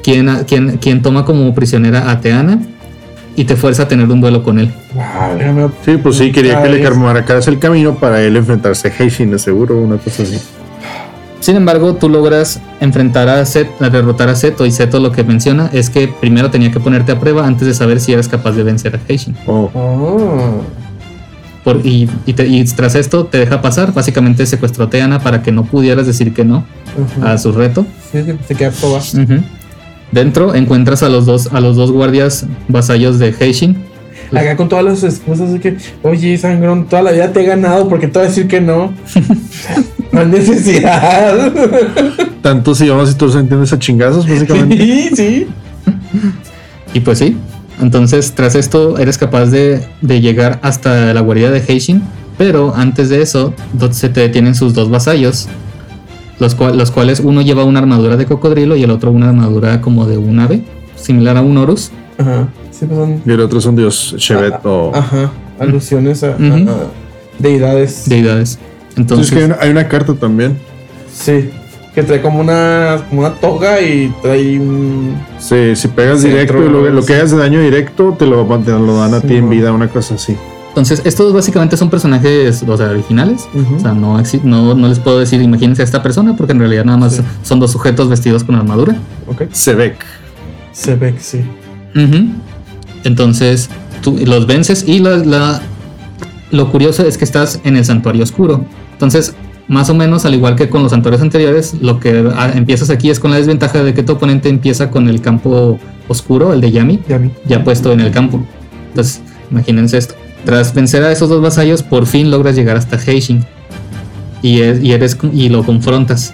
quien, quien, quien toma como prisionera a Teana y te fuerza a tener un duelo con él. Sí, pues sí, quería que le Ay, marcaras el camino para él enfrentarse a Heishin, de seguro, una cosa así. Sin embargo, tú logras enfrentar a Set, a derrotar a Seto y Seto lo que menciona es que primero tenía que ponerte a prueba antes de saber si eras capaz de vencer a Heishin. Oh. Por- y, y te- y tras esto te deja pasar, básicamente secuestró a Teana para que no pudieras decir que no a su reto. Sí, sí, se queda toda. Ujú. Dentro encuentras a los dos a los dos guardias vasallos de Heishin. Acá con todas las excusas de que, oye, Sangrón, toda la vida te he ganado porque te voy a decir que no. no hay necesidad. Tantos idiomas y tú se entiendes a chingazos, básicamente. sí, sí. Y pues sí, entonces tras esto eres capaz de, de llegar hasta la guarida de Heishin, pero antes de eso se te detienen sus dos vasallos, los, cual- los cuales uno lleva una armadura de cocodrilo y el otro una armadura como de un ave, similar a un Horus. Ajá. Sí, pues son. Y el otro es un dios Shevet o. Ajá. Alusiones a, deidades. Deidades. Entonces que hay una, hay una carta también. Sí. Que trae como una, como una toga y trae un. Sí, si pegas Centro, directo y lo, lo que sí. hagas de daño directo te lo, te lo dan a Sí, ti en vida, una cosa así. entonces estos básicamente son personajes, o sea, originales. Ujú. O sea, no, no, no les puedo decir, imagínense a esta persona, porque en realidad nada más Sí. son dos sujetos vestidos con armadura. Ok. Sebek. Se ve Entonces tú los vences y la, la- lo curioso es que estás en el santuario oscuro. Entonces, más o menos al igual que con los santuarios anteriores, lo que ah, empiezas aquí es con la desventaja de que tu oponente empieza con el campo oscuro, el de Yami, Ya puesto en el campo. Entonces, imagínense esto. Tras vencer a esos dos vasallos, por fin logras llegar hasta Heishin. Y, es- y, eres, y lo confrontas.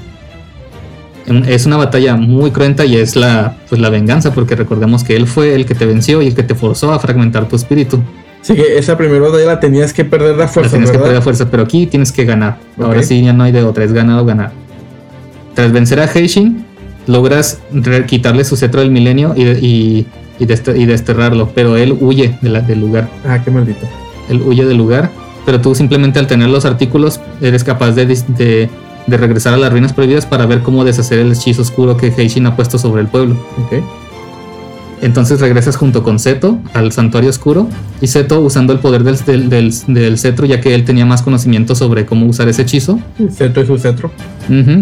Es una batalla muy cruenta y es la, pues, la venganza, porque recordemos que él fue el que te venció y el que te forzó a fragmentar tu espíritu. Así que esa primera batalla la tenías que perder la La fuerza, tienes que ¿verdad? perder a fuerza, pero aquí tienes que ganar. Ahora sí, ya no hay de otra, es ganar o ganar. Tras vencer a Heishin, logras quitarle su cetro del milenio y, y, y dest- y desterrarlo, pero él huye de la- del lugar. Ah, qué maldito. él huye del lugar, pero tú simplemente al tener los artículos eres capaz de, de regresar a las ruinas prohibidas para ver cómo deshacer el hechizo oscuro que Heishin ha puesto sobre el pueblo. Entonces regresas junto con Seto al santuario oscuro y Seto usando el poder del, del, del- del cetro ya que él tenía más conocimiento sobre cómo usar ese hechizo. Cetro y su cetro.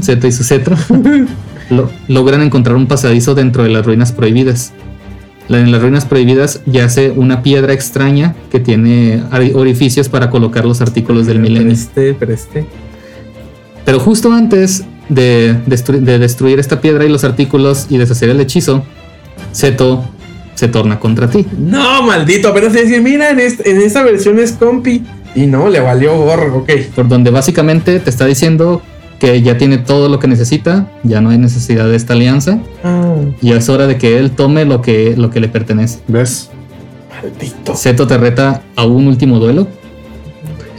Seto y su cetro. lo- logran encontrar un pasadizo dentro de las ruinas prohibidas. En las ruinas prohibidas yace una piedra extraña que tiene orificios para colocar los artículos del milenio. Este, pero este. Pero justo antes de, destru- de destruir esta piedra y los artículos y deshacer el hechizo, Seto se torna contra ti. No, maldito. Apenas decir, mira, en, este- en esta versión es compi. Y no, le valió gorro. Ok. Por donde básicamente te está diciendo que ya tiene todo lo que necesita, ya no hay necesidad de esta alianza Ah, y es hora de que él tome lo que, lo que le pertenece. ¿Ves? maldito. Seto te reta a un último duelo.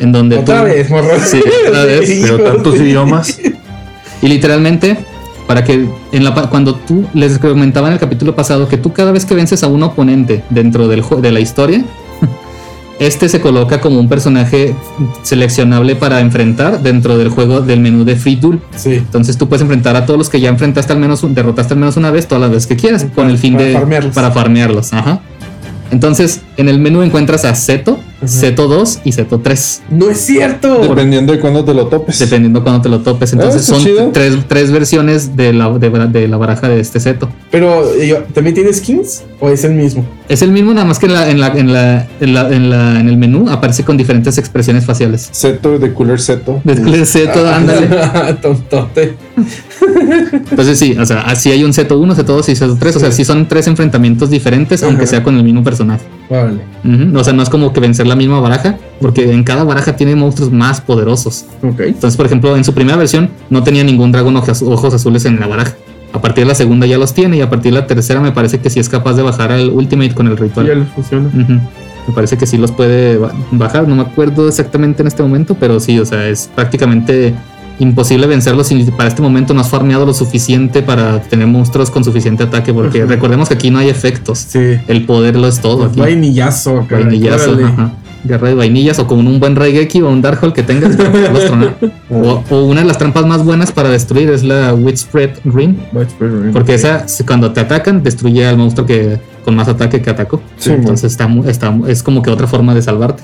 En donde Otra tú- vez, morro. Sí, otra vez. Pero tantos idiomas. Y literalmente, para que en la, cuando tú les comentaba en el capítulo pasado que tú cada vez que vences a un oponente dentro del, de la historia, este se coloca como un personaje seleccionable para enfrentar dentro del juego del menú de Free Duel. Sí. Entonces tú puedes enfrentar a todos los que ya enfrentaste al menos, derrotaste al menos una vez, todas las veces que quieras, con el fin para de farmearlos. para farmearlos. Ajá. Entonces, en el menú encuentras a Seto, Zeto 2 y Zeto 3. ¡No es cierto! Dependiendo de cuándo te lo topes. Dependiendo cuando te lo topes. Entonces está son tres, tres versiones de la, de, de la baraja de este Zeto. Pero, eh, ¿también tiene skins? ¿O es el mismo? Es el mismo, nada más que en, la, en, la, en, la, en, la- en la- en el menú aparece con diferentes expresiones faciales. Zeto de Cooler Zeto. De Cooler Zeto, ándale. Tontote. Entonces sí, o sea, así hay un Zeto 1, Zeto 2 y Zeto 3. O sea, sí son tres enfrentamientos diferentes, aunque sea con el mismo personaje. Vale. O sea, no es como que vencer la misma baraja, porque en cada baraja tiene monstruos más poderosos. Ok. Entonces, por ejemplo, en su primera versión no tenía ningún dragón ojos, ojos azules en la baraja. A partir de la segunda ya los tiene y a partir de la tercera me parece que sí es capaz de bajar al Ultimate con el ritual. Ya le funciona. Me parece que sí los puede ba- bajar, no me acuerdo exactamente en este momento, pero sí, o sea, es prácticamente imposible vencerlos si para este momento no has farmeado lo suficiente para tener monstruos con suficiente ataque, porque recordemos que aquí no hay efectos. Sí. El poder lo es todo aquí. Vainillazo, caray. Vainillazo, ajá. Guerra de vainillas o con un buen Raigeki o un Darkhold que tengas para poderlos tronar. o, o una de las trampas más buenas para destruir es la Widespread Ring. Porque esa, cuando te atacan, destruye al monstruo que con más ataque que atacó. Sí, Entonces está, está, es como que otra forma de salvarte.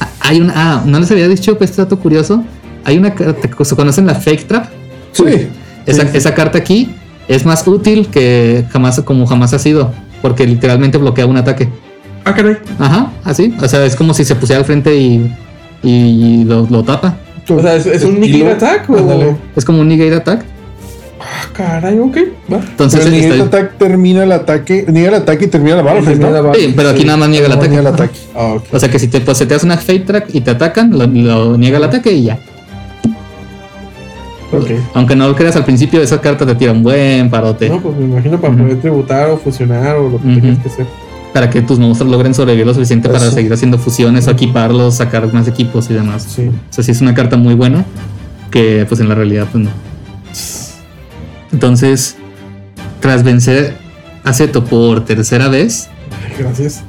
Ah, Hay una, ah, no les había dicho, pues este dato curioso. Hay una carta, ¿se conocen la Fake Trap? Sí. Esa, esa carta aquí es más útil que jamás, como jamás ha sido, porque literalmente bloquea un ataque. Ah, caray. Ajá, así. O sea, es como si se pusiera al frente y, y lo, lo tapa. O sea, ¿es, es un Nicky Attack o...? Ándale. Es como un negate attack. Ah, caray, ok. Va. Entonces, Pero el está- Negate Attack termina el ataque. Niega el ataque y termina la la bala. Sí, pero aquí nada más niega el No, ataque. niega el ataque. Ah, ok. O sea que si te, pues, se te hace una fate track y te atacan, lo, lo niega el ataque y ya. Ok. Aunque no lo creas al principio, esa carta te tira un buen parote. No, pues me imagino para poder tributar o fusionar o lo que Ujú. tengas que hacer. Para que tus monstruos logren sobrevivir lo suficiente para Eso. seguir haciendo fusiones o equiparlos, sacar más equipos y demás. Sí. O sea, sí es una carta muy buena que pues en la realidad pues no. Entonces, tras vencer a Zeto por tercera vez, Gracias.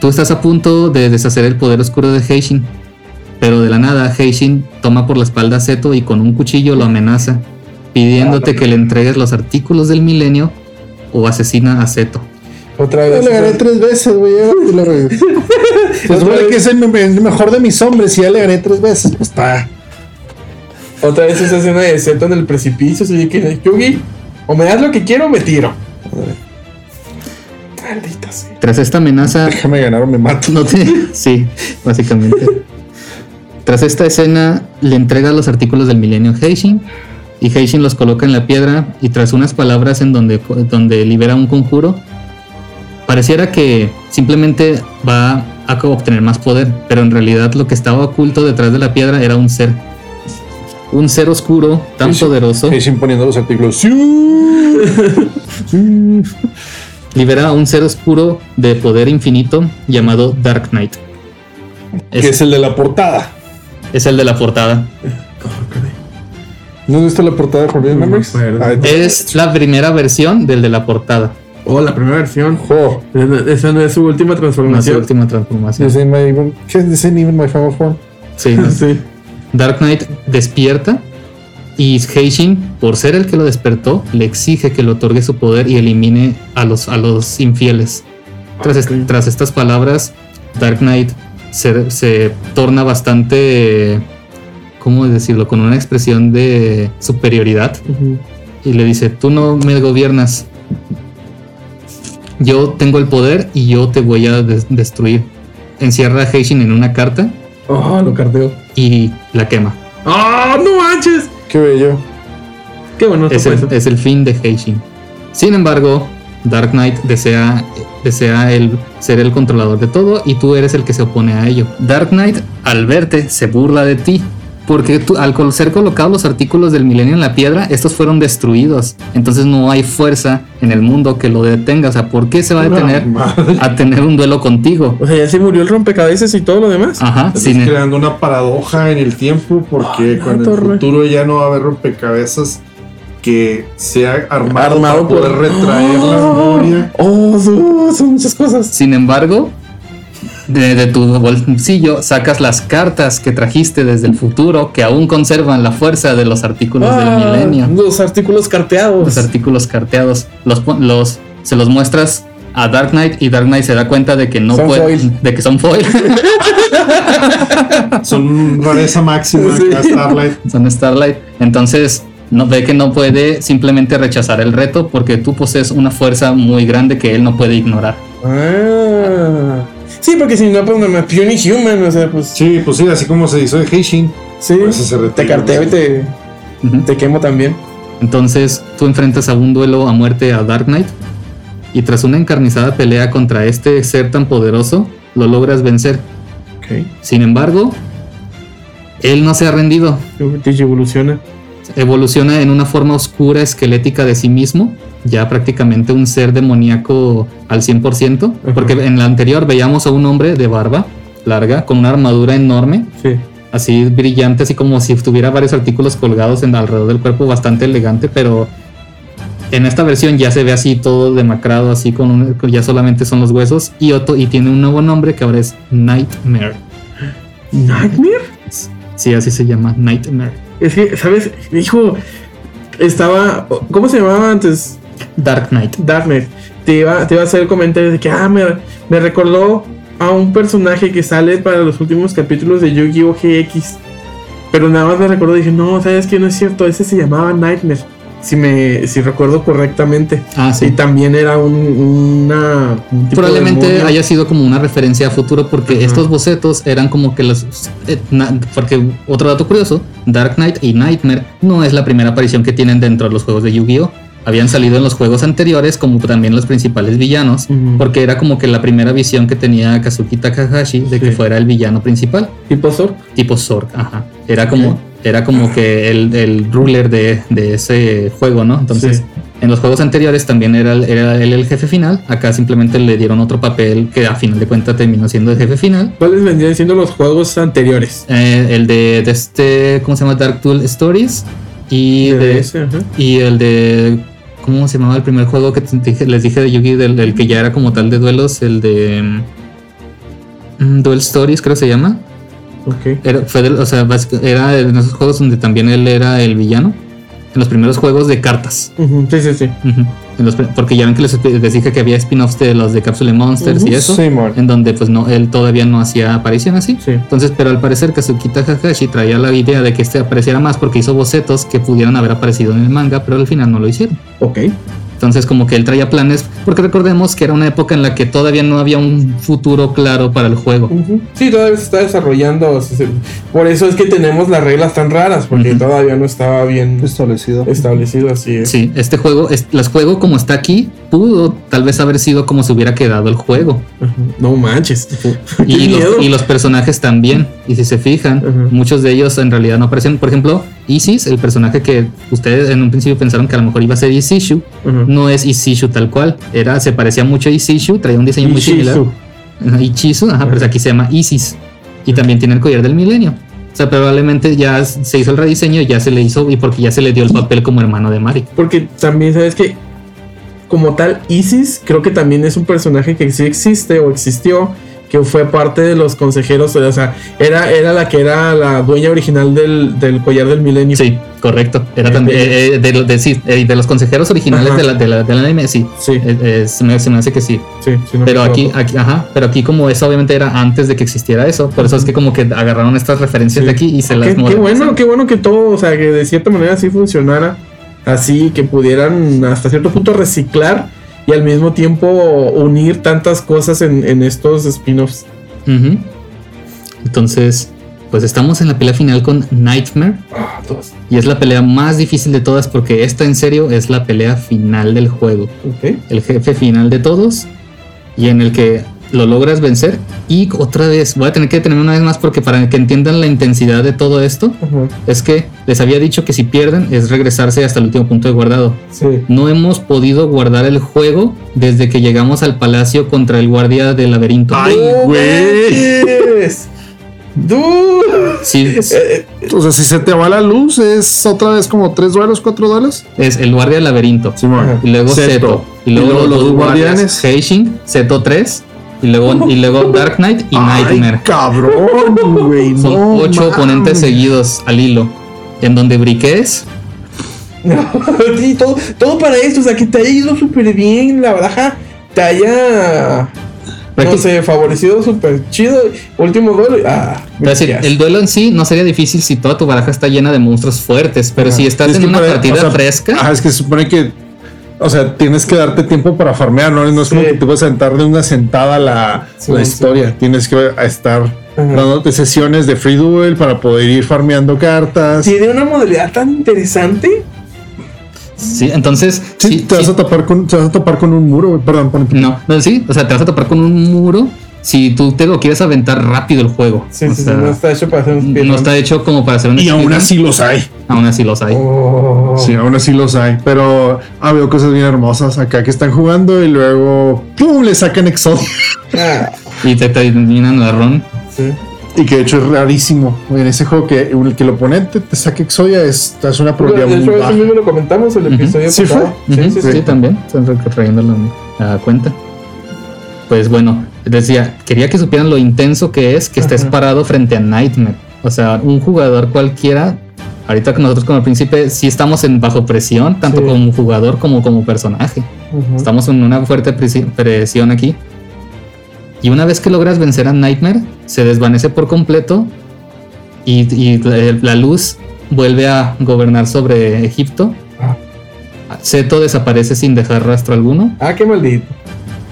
tú estás a punto de deshacer el poder oscuro de Heishin. Pero de la nada, Heishin toma por la espalda a Zeto y con un cuchillo lo amenaza, pidiéndote que le entregues los artículos del milenio o asesina a Zeto. Otra vez. le gané tres veces, güey. Se supone que es el, me- el mejor de mis hombres y ya le gané tres veces. Pues está. Otra vez esa escena de Zeto en el precipicio. Así que, Yugi, o me das lo que quiero o me tiro. Maldita sea. Tras esta amenaza, Déjame ganar o me mato. No te. Sí, básicamente. Tras esta escena, le entrega los artículos del milenio a Heishin. Y Heishin los coloca en la piedra. Y tras unas palabras en donde, donde libera un conjuro, pareciera que simplemente va a obtener más poder. Pero en realidad, lo que estaba oculto detrás de la piedra era un ser. Un ser oscuro tan Heishin- poderoso. Heishin poniendo los artículos. ¡Sí! Libera un ser oscuro de poder infinito llamado Dark Knight. Que es el de la portada. es el de la portada. ¿No has visto la portada de Forbidden Memories? Es la primera versión del de la portada. Oh, la primera versión. Esa no es su última No es su transformación. última transformación. This ain't my even- ¿Qué es even my final form? Sí, no. Sí. Dark Knight despierta y Heishin, por ser el que lo despertó, le exige que le otorgue su poder y elimine a los, a los infieles. Tras, est- Ok. tras estas palabras, Dark Knight se, se torna bastante, ¿cómo decirlo? Con una expresión de superioridad y le dice, tú no me gobiernas. Yo tengo el poder y yo te voy a des- destruir. Encierra a Heishin en una carta Oh, lo cardeo. y la quema. ¡Oh, no manches! Qué bello. Qué bueno. Es el, es el fin de Heishin. Sin embargo, Dark Knight desea, desea el, ser el controlador de todo y tú eres el que se opone a ello. Dark Knight, al verte, se burla de ti. Porque tú, al ser colocados los artículos del milenio en la piedra, estos fueron destruidos. Entonces no hay fuerza en el mundo que lo detenga. O sea, ¿por qué se va a detener madre. a tener un duelo contigo? O sea, ya se murió el rompecabezas y todo lo demás. Ajá, Estás sin, creando una paradoja en el tiempo porque Ah, con el torre. futuro ya no va a haber rompecabezas que sea armado, Armado para poder por- retraer la memoria. Oh, son muchas cosas. Sin embargo, de, de tu bolsillo sacas las cartas que trajiste desde el futuro que aún conservan la fuerza de los artículos Ah, del milenio. Los artículos carteados. Los artículos carteados. Los, los, se los muestras a Dark Knight y Dark Knight se da cuenta de que no Son puede, foil. de que son foil, Son rareza máxima Sí. Starlight. son Starlight. Entonces no ve que no puede simplemente rechazar el reto porque tú posees una fuerza muy grande que él no puede ignorar. Ah. Sí, porque si no, pues no me Puny Human, o sea, pues. Sí, pues sí, así como se hizo de Heishin. Sí, Pues ese retiro, te carteo y te, te quemo también. Entonces tú enfrentas a un duelo a muerte a Dark Knight y tras una encarnizada pelea contra este ser tan poderoso, lo logras vencer. Ok. Sin embargo, él no se ha rendido. evoluciona. Evoluciona en una forma oscura, esquelética de sí mismo, ya prácticamente un ser demoníaco al 100%, porque en la anterior veíamos a un hombre de barba larga, con una armadura enorme, Sí. así brillante, así como si tuviera varios artículos colgados en alrededor del cuerpo, bastante elegante, pero en esta versión ya se ve así todo demacrado, así con un- ya solamente son los huesos y otro y tiene un nuevo nombre que ahora es Nightmare. ¿Nightmare? Sí, así se llama Nightmare. Es que, ¿sabes? Hijo, estaba. ¿Cómo se llamaba antes? Dark Knight. Dark Knight. Te iba, te iba a hacer el comentario de que, ah, me, me recordó a un personaje que sale para los últimos capítulos de Yu-Gi-Oh! GX. Pero nada más me recordó, dije, no, sabes que no es cierto, ese se llamaba Nightmare. Si me si recuerdo correctamente. Ah, sí. Y también era un, una. un tipo de Probablemente haya sido como una referencia a futuro porque estos bocetos eran como que los... eh, na- porque otro dato curioso, Dark Knight y Nightmare no es la primera aparición que tienen dentro de los juegos de Yu-Gi-Oh! Habían salido en los juegos anteriores como también los principales villanos, porque era como que la primera visión que tenía Kazuki Takahashi de que fuera el villano principal, Tipo Zork. tipo Zork, ajá. Era como. Era como que el, el ruler de, de ese juego, ¿no? Entonces, Sí. en los juegos anteriores también era, era él el jefe final. Acá simplemente le dieron otro papel que a final de cuentas terminó siendo el jefe final. ¿Cuáles vendrían siendo los juegos anteriores? Eh, el de, de este, ¿cómo se llama? Dark Duel Stories. Y, De ese, y el de, ¿cómo se llamaba el primer juego que dije- les dije de Yugi? Del, del que ya era como tal de duelos, el de mm, Duel Stories, creo que se llama. Ok. Era, fue o sea, era en esos juegos donde también él era el villano. En los primeros juegos de cartas. Sí, sí, sí. En los porque ya ven que les, les dije que había spin-offs de los de Capsule Monsters y eso. Sí, en donde pues no, él todavía no hacía aparición así. Sí. Entonces, pero al parecer Kazuki Takahashi traía la idea de que este apareciera más porque hizo bocetos que pudieran haber aparecido en el manga, pero al final no lo hicieron. Ok. Entonces, como que él traía planes, porque recordemos que era una época en la que todavía no había un futuro claro para el juego. Sí, todavía se está desarrollando. o sea, se- Por eso es que tenemos las reglas tan raras, porque todavía no estaba bien Establecido. establecido así. Es. Sí, este juego, es, el juego como está aquí, pudo tal vez haber sido como se hubiera quedado el juego. No manches. Y los, y los personajes también. Y si se fijan, muchos de ellos en realidad no aparecen. Por ejemplo, Isis, el personaje que ustedes en un principio pensaron que a lo mejor iba a ser Isishu, no es Isishu tal cual. Era, se parecía mucho a Isishu, traía un diseño muy similar. Ajá, Ichizu, ajá, pero aquí se llama Isis. Y también tiene el collar del milenio. O sea, probablemente ya se hizo el rediseño, ya se le hizo, y porque ya se le dio el papel como hermano de Mari. Porque también, ¿sabes que Como tal, Isis creo que también es un personaje que sí existe o existió, que fue parte de los consejeros, o sea, era, era la que era la dueña original del, del collar del milenio. Sí, correcto. Era Eh, también eh, eh, de, lo- de, sí, eh, de los consejeros originales de la, de la- del anime, sí. Sí. Eh, eh, se, me, se me hace que sí. Sí, sí, no Pero aquí, aquí, ajá, pero aquí como eso obviamente era antes de que existiera eso, por eso es que como que agarraron estas referencias Sí. de aquí y se las Qué, bueno, qué bueno que todo, o sea, que de cierta manera así funcionara, así que pudieran hasta cierto punto reciclar y al mismo tiempo unir tantas cosas en, en estos spin-offs. Entonces, pues estamos en la pelea final con Nightmare. Ah, y es la pelea más difícil de todas porque esta en serio es la pelea final del juego, el jefe final de todos y en el que lo logras vencer y otra vez voy a tener que detenerme una vez más porque para que entiendan la intensidad de todo esto es que les había dicho que si pierden es regresarse hasta el último punto de guardado. Sí. No hemos podido guardar el juego desde que llegamos al palacio contra el guardia del laberinto. Ay, güey. ¡Dude! Sí, Eh, O sea, si se te va la luz, es otra vez como tres duelos, cuatro duelos. es el guardia del laberinto. Simón. Y luego Seto. Y luego, los, dos guardianes. guardianes. Heishin, Seto 3. Y luego, y luego Dark Knight y Nightmare. Ay, cabrón, güey. Son no ocho oponentes seguidos al hilo. En donde briques. sí, todo, todo para esto, o sea, que te haya ido súper bien la baraja. te haya. No sé, favorecido súper chido. Último duelo. y- Ah, Es decir, el duelo en sí no sería difícil si toda tu baraja está llena de monstruos fuertes, pero si estás Es en una para- partida o sea, fresca, Ajá, es que se supone que. O sea, tienes que darte tiempo para farmear, ¿no? No es como Sí. que te vas a sentar de una sentada la, Sí, la sí. historia. Tienes que estar dándote sesiones de free duel para poder ir farmeando cartas. Tiene una modalidad tan interesante. sí, entonces Sí, sí, te, vas a tapar con, te vas a topar con un muro. Perdón, pon- no, no, sí, o sea, te vas a topar con un muro si tú te lo quieres aventar rápido el juego. Sí, O sí, no está hecho para hacer un no speedrun. está hecho como para hacer un Y aún así los hay. aún así los hay. Oh. Sí, aún así los hay. Pero ah, veo cosas bien hermosas acá que están jugando y luego ¡pum! le sacan Exodia. Ah, Y te terminan la run. sí. Y que de hecho es rarísimo. En ese juego que el que el oponente te saque Exodia es, es una De probabilidad muy hecho, eso baja. mismo lo comentamos el episodio Sí fue. Sí, sí, sí, sí. también, están trayendo la, la cuenta. Pues bueno, decía, quería que supieran lo intenso que es que estés parado frente a Nightmare. O sea, un jugador cualquiera, ahorita que nosotros como príncipe, sí estamos en bajo presión, tanto Sí. como jugador como como personaje. Estamos en una fuerte presi- presión aquí. Y una vez que logras vencer a Nightmare, se desvanece por completo y, y la- la luz vuelve a gobernar sobre Egipto. Ah. Seto desaparece sin dejar rastro alguno. Ah, qué maldito.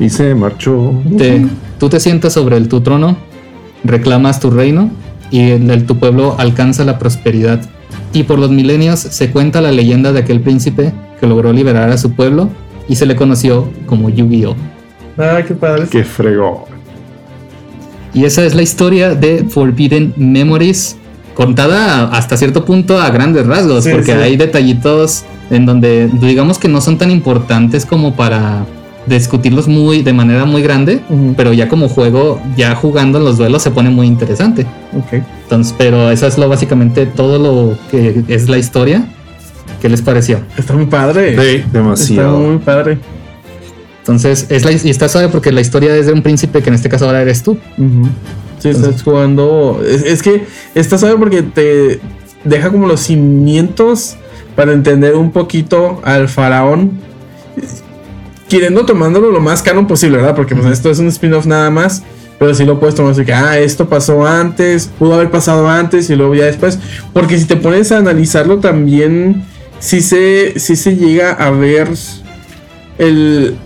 Y se marchó. Te- tú te sientas sobre el, tu trono, reclamas tu reino y el, el- tu pueblo alcanza la prosperidad. Y por los milenios se cuenta la leyenda de aquel príncipe que logró liberar a su pueblo y se le conoció como Yu-Gi-Oh! Ah, qué padre. Qué fregó. Y esa es la historia de Forbidden Memories, contada hasta cierto punto a grandes rasgos, Sí, porque sí. hay detallitos en donde digamos que no son tan importantes como para discutirlos muy de manera muy grande, pero ya como juego, ya jugando en los duelos se pone muy interesante. Ok. Entonces, pero eso es lo básicamente todo lo que es la historia. ¿Qué les pareció? Está muy padre. Sí, Está demasiado. muy padre. Entonces, es la, y está suave porque la historia es de un príncipe que en este caso ahora eres tú. Ujú. Sí, estás jugando. Es, es que está suave porque te deja como los cimientos para entender un poquito al faraón. Queriendo tomándolo lo más canon posible, ¿verdad? Porque pues, esto es un spin-off nada más. Pero si lo puedes tomar así que, ah, esto pasó antes, pudo haber pasado antes y luego ya después. Porque si te pones a analizarlo también, sí se, sí se llega a ver el,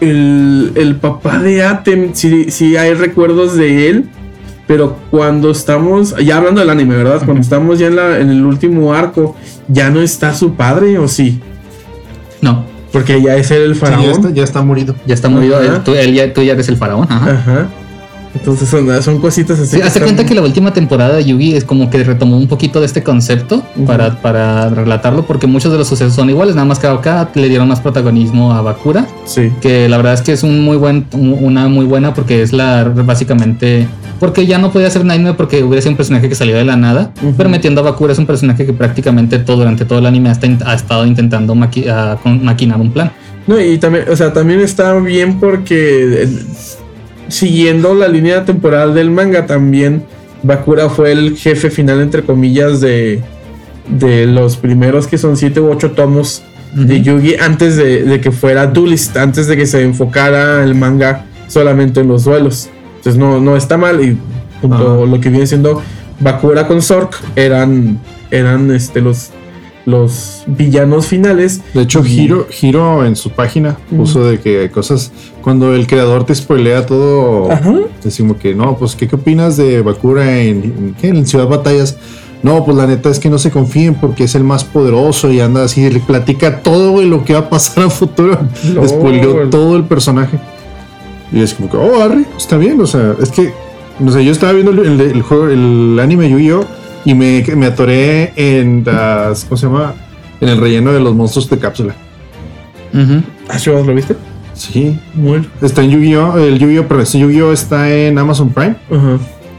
el, el papá de Atem, sí, sí hay recuerdos de él, pero cuando estamos, ya hablando del anime, ¿verdad? Cuando estamos ya en, la, en el último arco, ya no está su padre, ¿o sí? No, Porque ya es él el Sí, faraón. ya, está, ya está morido. ya está morido. Él- tú, él ya, tú ya eres el faraón. Ajá. Ajá. Entonces son, son cositas así. Sí, hazte están- cuenta que la última temporada de Yugi es como que retomó un poquito de este concepto para, para relatarlo, porque muchos de los sucesos son iguales, nada más que acá le dieron más protagonismo a Bakura, Sí. que la verdad es que es un muy buen, un- una muy buena porque es la básicamente porque ya no podía ser Nightmare porque hubiera sido un personaje que salió de la nada, Ujú. pero metiendo a Bakura es un personaje que prácticamente todo durante todo el anime ha estado intentando maqui- a- con- maquinar un plan. No, y también, o sea, también está bien porque eh, siguiendo la línea temporal del manga, también Bakura fue el jefe final, entre comillas, de, de los primeros que son 7 u 8 tomos de Yugi antes de, de que fuera Duelist, antes de que se enfocara el manga solamente en los duelos. Entonces no, no está mal y junto lo que viene siendo Bakura con Zork eran, eran este, los, los villanos finales. De hecho, Hiro, Hiro en su página puso de que hay cosas. Cuando el creador te spoilea todo, Ajá. decimos que no, pues, ¿qué, qué opinas de Bakura en, en, ¿qué? en Ciudad Batallas? No, pues la neta es que no se confíen porque es el más poderoso y anda así, le platica todo güey, lo que va a pasar a futuro. Spoileó todo el personaje. Y es como que, oh, Harry, está bien. O sea, es que, no sé, yo estaba viendo el, el- el juego, el anime Yu-Gi-Oh! Y me, me atoré en las, ¿cómo se llama? En el relleno de los monstruos de cápsula. Ujú. Ah, ¿sí, ¿Lo viste? Sí. Muy. Está en Yu-Gi-Oh! El Yu-Gi-Oh! Pero este Yu-Gi-Oh! está en Amazon Prime. Ajá.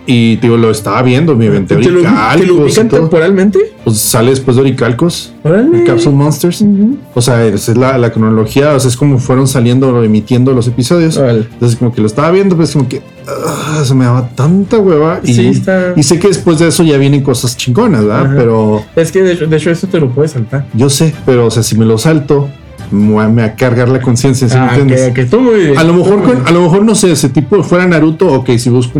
Y digo, lo estaba viendo, me inventé ¿Te lo, te lo ubican temporalmente? Pues sale después de oricalcos. De Capsule Monsters. Ujú. O sea, esa es la, la cronología, o sea, es como fueron saliendo, emitiendo los episodios. Entonces, como que lo estaba viendo, pues como que ah, se me daba tanta hueva. Y, Sí, está- y sé que después de eso ya vienen cosas chingonas, ¿verdad? Ajá. Pero Es que de hecho, de hecho eso te lo puedes saltar. yo sé, pero o sea, si me lo salto, me a- me cargar la conciencia, ¿sí me Ah, entiendes? ok, tú muy bien. A lo mejor, con- a lo mejor no sé, ese tipo fuera Naruto, ok, si busco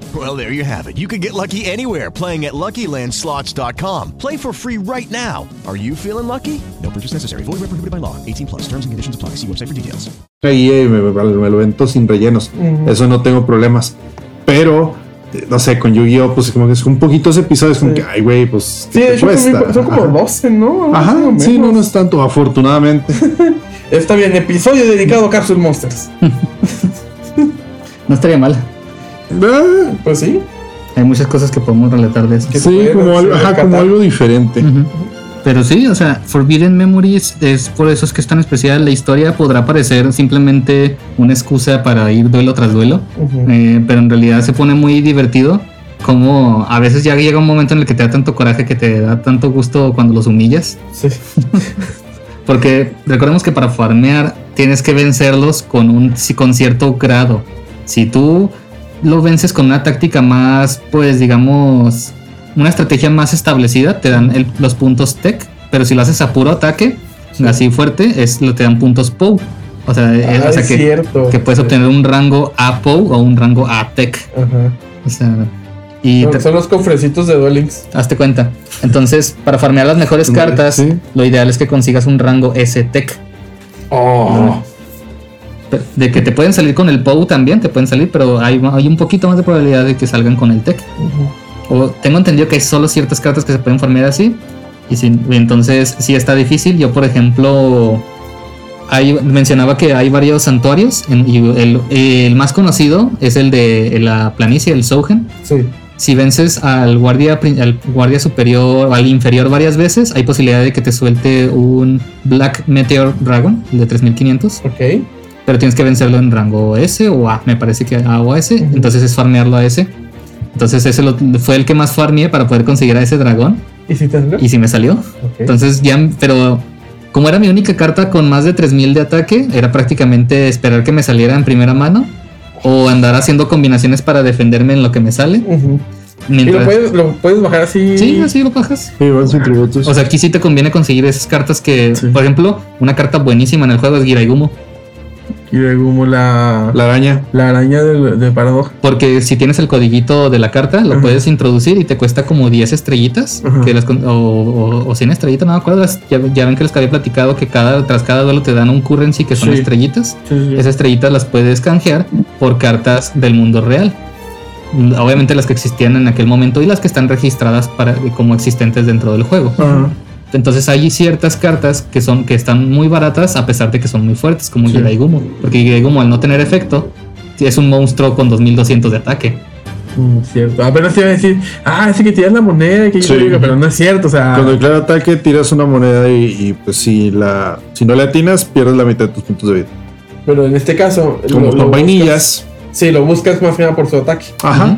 Well, there you have it. You can get lucky anywhere playing at LuckyLandSlots.com. Play for free right now. Are you feeling lucky? No purchase necessary. Void where prohibited by law. 18 plus. Terms and conditions apply. See website for details. ahí me, me- me lo vento sin rellenos. Eso no tengo problemas. Pero, eh, no sé, con Yu-Gi-Oh! pues como que es un poquito ese episodio, es como que, ay, güey, pues. Sí, ¿qué de te cuesta? son, son como Ajá. 12, ¿no? Ajá, así, o sí, no, no es tanto, afortunadamente. Está bien, episodio dedicado a Capsule Monsters. No estaría mal. Ah, Pues sí. Hay muchas cosas que podemos relatar de eso. Sí, como algo, ajá, rescatar. como algo diferente. Pero sí, o sea, Forbidden Memories es por eso es que es tan especial. La historia podrá parecer simplemente una excusa para ir duelo tras duelo, eh, pero en realidad se pone muy divertido. Como a veces ya llega un momento en el que te da tanto coraje que te da tanto gusto cuando los humillas. Sí. Porque recordemos que para farmear tienes que vencerlos con un con cierto grado. Si tú lo vences con una táctica más, pues digamos, una estrategia más establecida, te dan el- los puntos tech. Pero si lo haces a puro ataque, así fuerte, es lo te dan puntos POW. O sea, eh, Ah, o sea es que, cierto. que puedes obtener un rango A POW o un rango A tech. Ajá. O sea, y Son- te- Son los cofrecitos de Duel Links. hazte cuenta. Entonces, para farmear las mejores Sí. cartas, lo ideal es que consigas un rango S tech. Oh. De que te pueden salir con el POW también, te pueden salir, pero hay, hay un poquito más de probabilidad de que salgan con el Tech. O tengo entendido que hay solo ciertas cartas que se pueden farmear así. Y si, entonces sí está difícil. Yo, por ejemplo, hay, mencionaba que hay varios santuarios. en- y el, el más conocido es el de la planicie, el Sougen. Sí. Si vences al guardia, al guardia superior al inferior varias veces, hay posibilidad de que te suelte un Black Meteor Dragon, el de 3500 Ok. Pero tienes que vencerlo en rango S o A, me parece que A o S, entonces es farmearlo a S. Entonces ese lo- fue el que más farmeé para poder conseguir a ese dragón ¿Y si te salió? y si me salió. Entonces ya, pero como era mi única carta con más de 3000 de ataque, era prácticamente esperar que me saliera en primera mano o andar haciendo combinaciones para defenderme en lo que me sale. Ujú. Y Mientras- lo puedes, lo puedes bajar así. Sí, así lo bajas. Sí, van sin tributos. O sea, aquí sí te conviene conseguir esas cartas que, por ejemplo, una carta buenísima en el juego es Giraigumo. Y como la, la araña. la araña de, de paradoja. Porque si tienes el codiguito de la carta, lo puedes introducir y te cuesta como 10 estrellitas. Que las o, o, o 100 estrellitas, no me acuerdo. Ya, ya ven que les había platicado que cada, tras cada duelo te dan un currency que son Sí. estrellitas. Sí, sí. Esas estrellitas las puedes canjear por cartas del mundo real. Obviamente las que existían en aquel momento y las que están registradas para, como existentes dentro del juego. Ajá. Entonces hay ciertas cartas que son que están muy baratas a pesar de que son muy fuertes, como Sí. Giraigumo. Porque Giraigumo al no tener efecto es un monstruo con 2200 de ataque. Mm, cierto. Apenas te iba a decir, ah, ese que tiras la moneda que yo Sí. digo, pero no es cierto. O sea, Cuando declara ataque, tiras una moneda y, y, pues si la si no le atinas, pierdes la mitad de tus puntos de vida. pero en este caso. Como lo- lo son buscas- vainillas. Sí, lo buscas más que nada por su ataque. Ajá.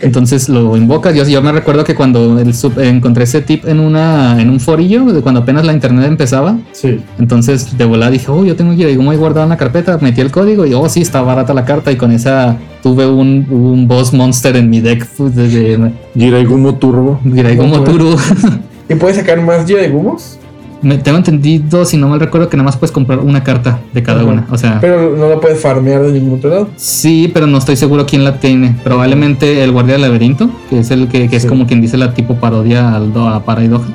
Entonces lo invocas. Yo, yo me recuerdo que cuando el sub- encontré ese tip en una en un forillo, de cuando apenas la internet empezaba, Sí. entonces de volada dije, oh, yo tengo Giraigumo ahí guardado en la carpeta, metí el código y oh, sí, está barata la carta y con esa tuve un, un boss monster en mi deck pues, de, de Giraigumo Turbo. Pues. Turu. ¿Y puedes sacar más Gira de Gumos? Me- tengo entendido, si no mal recuerdo, que nada más puedes comprar una carta de cada Ajá. una. O sea, Pero no la puedes farmear de ningún otro lado. sí, pero no estoy seguro quién la tiene. Probablemente el guardia del laberinto, que es el que, que es como quien dice la tipo parodia al do, a Paraidoja.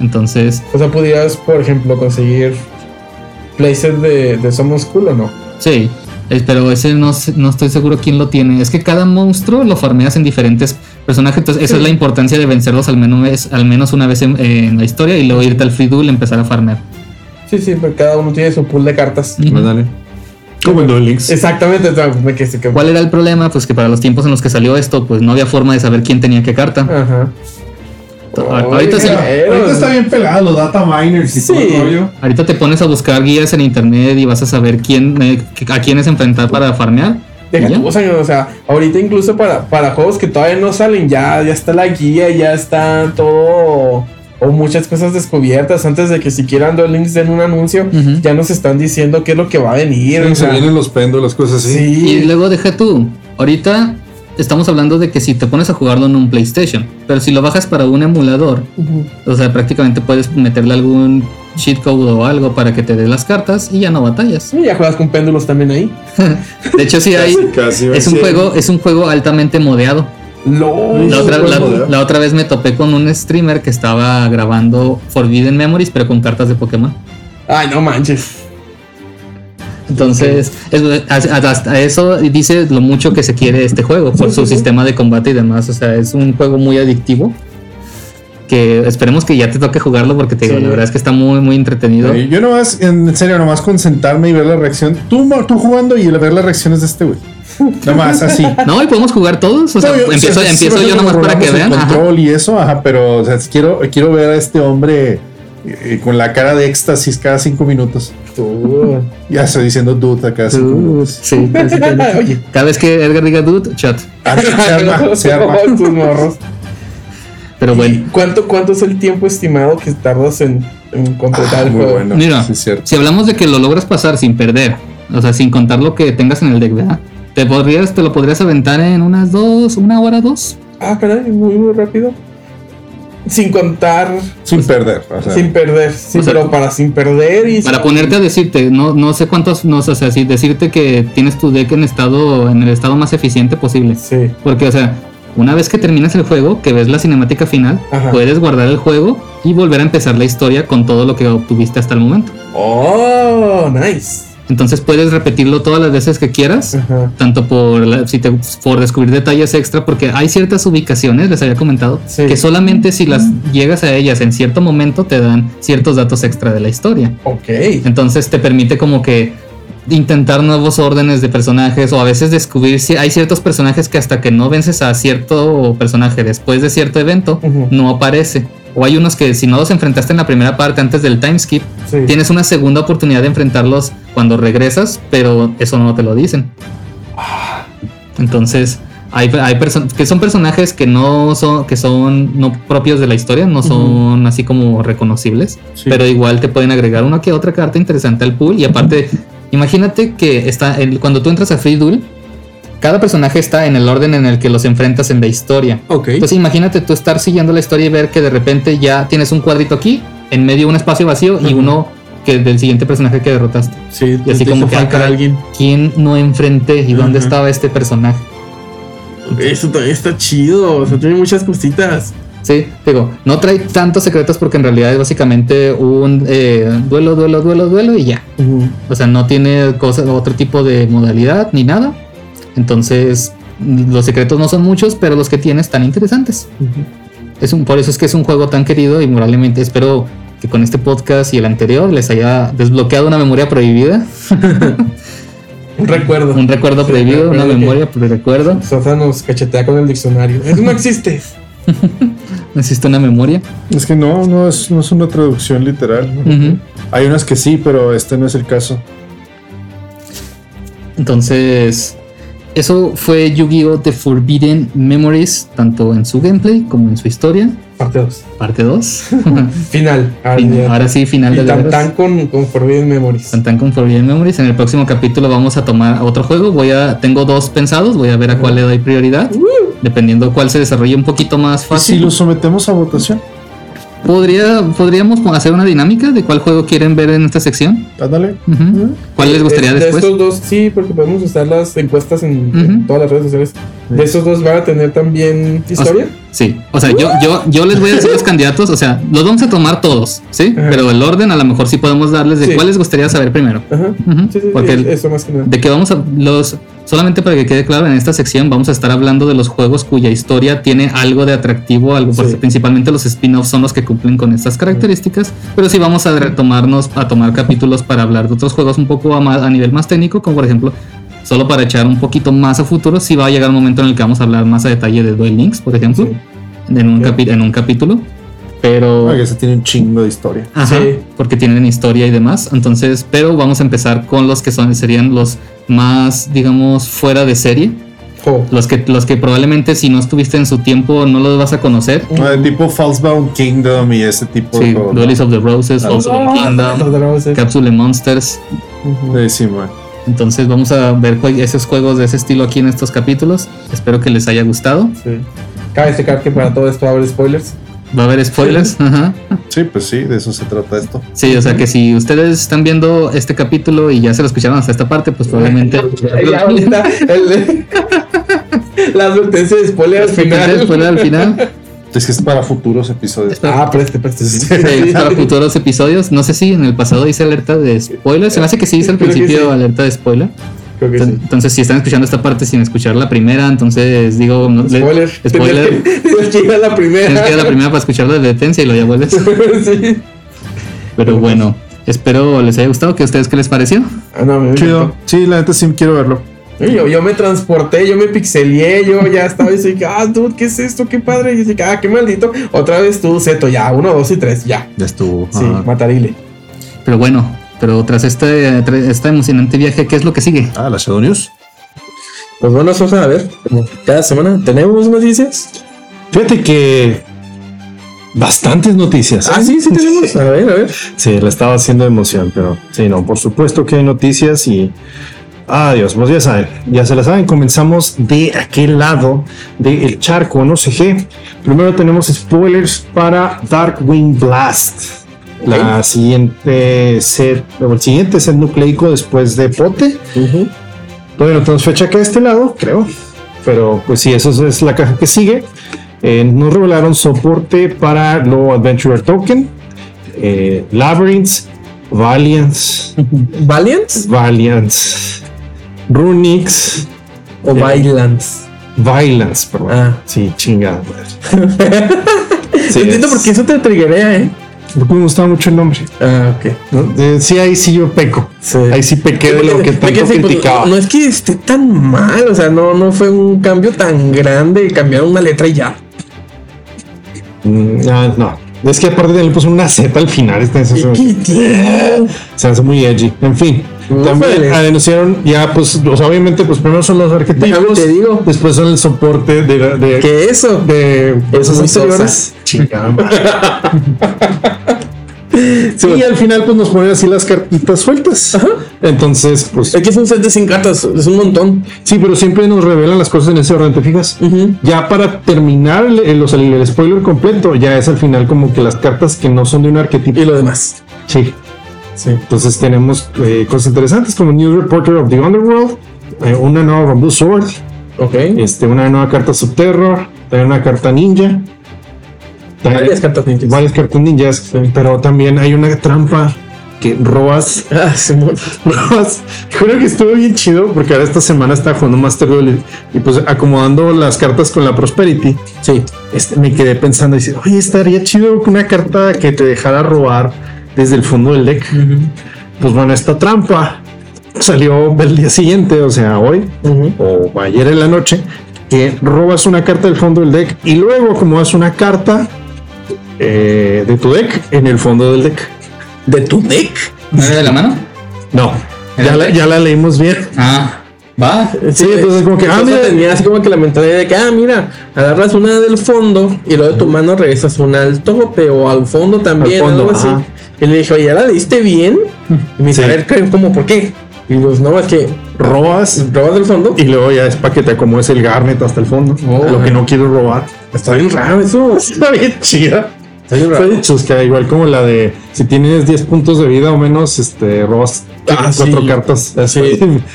Entonces, O sea, pudieras, por ejemplo, conseguir places de, de Summon School o no. sí. pero ese no, no estoy seguro quién lo tiene. Es que cada monstruo lo farmeas en diferentes personajes. Entonces, esa Sí. es la importancia de vencerlos al menos, al menos una vez en, en la historia y luego irte al free duel y empezar a farmear. Sí, sí, pero cada uno tiene su pool de cartas. Ujú. Pues dale. Como en Duel Links. Exactamente, o sea, me quedé que. ¿Cuál era el problema? Pues que para los tiempos en los que salió esto, pues no había forma de saber quién tenía qué carta. Ajá. Ahorita está bien pelado los data miners y Sí. todo el rollo. Ahorita te pones a buscar guías en internet y vas a saber quién, eh, a quiénes enfrentar para farmear. Deja ¿Ya? tú, o sea, o sea, ahorita incluso para, para juegos que todavía no salen, ya, ya está la guía, ya está todo. O muchas cosas descubiertas antes de que siquiera Duel Links den un anuncio, ya nos están diciendo qué es lo que va a venir. o Se sea, vienen los péndulos, cosas así. Y sí, luego deja tú. Ahorita estamos hablando de que si te pones a jugarlo en un PlayStation, pero si lo bajas para un emulador, o sea, prácticamente puedes meterle algún cheat code o algo para que te dé las cartas y ya no batallas. Sí, ya juegas con péndulos también ahí. De hecho, sí hay. Casi, Es un juego, es un juego altamente modeado. LOL. La otra, la- la otra vez me topé con un streamer que estaba grabando Forbidden Memories, pero con cartas de Pokémon. Ay, no manches. Entonces, es- hasta eso dice lo mucho que se quiere este juego por su sistema de combate y demás. O sea, es un juego muy adictivo. Que esperemos que ya te toque jugarlo porque te digo, Sí. la verdad es que está muy, muy entretenido. Yo nomás, en serio, nomás con sentarme y ver la reacción. Tú, tú jugando y ver las reacciones de este güey. Nomás así. No, y podemos jugar todos. O sea, No, yo- empiezo, sí, sí, empiezo sí, yo nomás para que vean. ajá. control y eso, ajá, pero o sea, quiero, quiero ver a este hombre con la cara de éxtasis cada cinco minutos. Ya estoy diciendo dude a cada cinco Uh, minutos. sí. Oye. Cada vez que Edgar diga dude, chat. Ah, se arma, se arma. Tus morros. Pero ¿Y bueno, ¿Cuánto, ¿Cuánto es el tiempo estimado que tardas en, en completar Ah, el juego? bueno. Mira, Sí, es cierto. si hablamos de que lo logras pasar sin perder, o sea, sin contar lo que tengas en el deck, ¿verdad? Te podrías, te lo podrías aventar en unas dos, una hora, dos. Ah, caray, muy, muy rápido. Sin contar, Sin perder. O sea, sin perder. Sí, O sea, pero para sin perder y. Para ponerte a decirte, no, no sé cuántos, no sé, o sea, si decirte que tienes tu deck en estado, en el estado más eficiente posible. Sí. Porque, o sea, una vez que terminas el juego, que ves la cinemática final, Ajá. puedes guardar el juego y volver a empezar la historia con todo lo que obtuviste hasta el momento. Oh, nice. Entonces puedes repetirlo todas las veces que quieras. Ajá. tanto por la- si te, por descubrir detalles extra porque hay ciertas ubicaciones les había comentado Sí. que solamente si las llegas a ellas en cierto momento te dan ciertos datos extra de la historia Ok. entonces te permite como que intentar nuevos órdenes de personajes o a veces descubrir si hay ciertos personajes que hasta que no vences a cierto personaje después de cierto evento no aparece o hay unos que si no los enfrentaste en la primera parte antes del time skip Sí. tienes una segunda oportunidad de enfrentarlos cuando regresas, pero eso no te lo dicen. Entonces, hay, hay que son personajes que no son, que son no propios de la historia, no son así como reconocibles, Sí. pero igual te pueden agregar una que otra carta interesante al pool. Y aparte, imagínate que está el- cuando tú entras a Free Duel, cada personaje está en el orden en el que los enfrentas en la historia. Ok. Entonces imagínate tú estar siguiendo la historia y ver que de repente ya tienes un cuadrito aquí, en medio un espacio vacío y uno que del siguiente personaje que derrotaste. sí, Y así como que, ah, caray, alguien. ¿quién no enfrenté y dónde estaba este personaje? Eso también está chido. O sea, tiene muchas cositas. Sí, digo, no trae tantos secretos porque en realidad es básicamente un eh, duelo, duelo, duelo, duelo y ya. O sea, no tiene cosa, otro tipo de modalidad ni nada. Entonces, los secretos no son muchos, pero los que tiene están interesantes. Es un, por eso es que es un juego tan querido y probablemente espero que con este podcast y el anterior les haya desbloqueado una memoria prohibida, Un recuerdo. un recuerdo Sí, prohibido, una recuerdo memoria por recuerdo. Sosa nos cachetea con el diccionario. Eso no existe. Existe una memoria. Es que no, no es, no es una traducción literal. ¿no? Hay unas que sí, pero este no es el caso. Entonces, eso fue Yu-Gi-Oh! The Forbidden Memories, tanto en su gameplay como en su historia. Parte 2. Parte 2. Final. Ahora, Ahora sí, final Y de tan, tan con, con Forbidden Memories. Tan tan con Forbidden Memories. En el próximo capítulo vamos a tomar otro juego. Voy a, tengo dos pensados, voy a ver a cuál le doy prioridad. Dependiendo cuál se desarrolle un poquito más ¿Y si fácil. lo sometemos a votación? Podría, podríamos hacer una dinámica de cuál juego quieren ver en esta sección. Ándale. ¿Cuál les gustaría de, de después? estos dos, sí, porque podemos usar las encuestas en, todas las redes sociales. De estos dos van a tener también historia. Sí, o sea, yo, yo, yo les voy a decir los candidatos, o sea, los vamos a tomar todos, ¿sí? Ajá. Pero el orden a lo mejor sí podemos darles de Sí. cuál les gustaría saber primero. Ajá. Ujú. Sí, sí, sí, Porque el- eso más que nada. de que vamos a los solamente para que quede claro en esta sección vamos a estar hablando de los juegos cuya historia tiene algo de atractivo algo principalmente los spin-offs son los que cumplen con estas características pero sí vamos a retomarnos a tomar capítulos para hablar de otros juegos un poco a, más- a nivel más técnico como por ejemplo solo para echar un poquito más a futuro sí va a llegar un momento en el que vamos a hablar más a detalle de Duel Links por ejemplo Sí. en un en capítulo pero Ah, que ese tiene un chingo de historia. Ajá, Sí. porque tienen historia y demás. Entonces, pero vamos a empezar con los que son serían los más, digamos, fuera de serie. Oh. Los que, los que probablemente si no estuviste en su tiempo no los vas a conocer. Ah, de tipo Falsebound Kingdom y ese tipo Sí, de. Duelist of the Roses, Ah, also Oh, Kingdom. Capsule Monsters. Sí, sí, man. Entonces vamos a ver esos juegos de ese estilo aquí en estos capítulos. Espero que les haya gustado. Sí. Cabe destacar que para todo esto va a haber spoilers. Va a haber spoilers. Ajá. Sí, pues sí, de eso se trata esto. Sí, o sea que si ustedes están viendo este capítulo y ya se lo escucharon hasta esta parte, pues probablemente la advertencia de spoiler al final. spoiler al final. Es que es para futuros episodios. Ah, preste, preste. Sí. Sí, para futuros episodios. No sé si en el pasado hice alerta de spoiler. Se me hace que sí hice al Creo principio sí. alerta de spoiler. Creo que Entonces, sí. entonces, si están escuchando esta parte sin escuchar la primera, entonces digo no, le- Spoiler. spoiler. Tienes que ir a la primera. Tienes que ir a la primera para escuchar la advertencia y lo ya vuelves. sí. Pero bueno, espero les haya gustado. ¿Que a ustedes qué les pareció? Ah, no, me Chido. Sí, la neta sí quiero verlo. Yo, yo me transporté, yo me pixelié, yo ya estaba y dije, ah, dude, ¿qué es esto? Qué padre. Y dije, ah, qué maldito. Otra vez tú, Zeto, ya, uno, dos y tres, ya. Ya estuvo. Sí, Ajá. matarile. Pero bueno, pero tras este, tras este emocionante viaje, ¿qué es lo que sigue? Ah, la Shadow News. Pues bueno, Sosa, a ver, como cada semana tenemos noticias. Fíjate que bastantes noticias. Ah, sí, sí tenemos. A ver, a ver. Sí, la estaba haciendo emoción, pero sí, no, por supuesto que hay noticias y. Dios, pues ya saben, ya se la saben. Comenzamos de aquel lado del charco, no sé qué. Primero tenemos spoilers para Darkwing Blast. La siguiente set, o el siguiente set nucleico después de Pote. Todavía no tenemos fecha acá de este lado, creo. Pero pues sí, eso es la caja que sigue. Eh, nos revelaron soporte para lo Adventurer Token, eh, Labyrinths, Valiance, ¿Valiants Valiance, Runix o Eh, Violence? Violence, perdón. Ah. Sí, chingada. madre. Sí, Entiendo es- por qué eso te triguea, ¿eh? Porque me gustaba mucho el nombre. Ah, ok. ¿no? Eh, sí, ahí sí yo peco. Sí. Ahí sí pequé de lo que Porque tanto pues, criticaba. no es que esté tan mal, o sea, no, no fue un cambio tan grande, cambiaron una letra y ya. Mm, ah, no. Es que aparte le puso una Z al final. Está, se, se hace muy edgy. En fin. También anunciaron ya, pues, sea, obviamente, pues primero son los arquetipos. te digo. Después son el soporte de, de, ¿Qué eso? de Eso es muy anteriores. Madre. y al final, pues nos ponen así las cartitas sueltas. Entonces, pues. Es que es un set de 100 cartas, es un montón. Sí, pero siempre nos revelan las cosas en ese orden, ¿te fijas? Ya para terminar el, el- el spoiler completo, ya es al final como que las cartas que no son de un arquetipo. Y lo demás. Sí. Sí. Entonces tenemos eh, cosas interesantes como News Reporter of the Underworld, eh, una nueva Bamboo Sword, este, una nueva carta Subterror, también una carta Ninja. también- Varias cartas ninjas. Varias cartas ninjas, pero también hay una trampa que robas Ah, sí, mon- Robas. Creo que estuvo bien chido porque ahora esta semana estaba jugando Master Duel y, y, pues acomodando las cartas con la Prosperity. Sí. Este, me quedé pensando y dice, oye, estaría chido una carta que te dejara robar desde el fondo del deck. Pues bueno, esta trampa salió el día siguiente, o sea, hoy o ayer en la noche, que robas una carta del fondo del deck y luego acomodas una carta eh, de tu deck en el fondo del deck. ¿De tu deck? ¿No era de la mano? No, ya la, ya la leímos bien. Ah, va. Sí, entonces como que, ah, mira, tenía así como que la mentalidad de que, ah, mira, agarras una del fondo y luego de tu mano regresas una al tope o al fondo también, Al fondo, algo así. ajá. Y le dije, oye, ¿ya la leíste bien? Y me dice, Sí. a ver, ¿qué- ¿cómo? ¿Por qué? Y pues, no, es que robas robas del fondo. y luego ya es para que te acomodes el garnet hasta el fondo. Oh. lo que no quiero robar. Está bien raro eso. Está bien chida. Fue chusca, igual como la de si tienes 10 puntos de vida o menos, este, robas Ah, cuatro sí. cartas. Sí.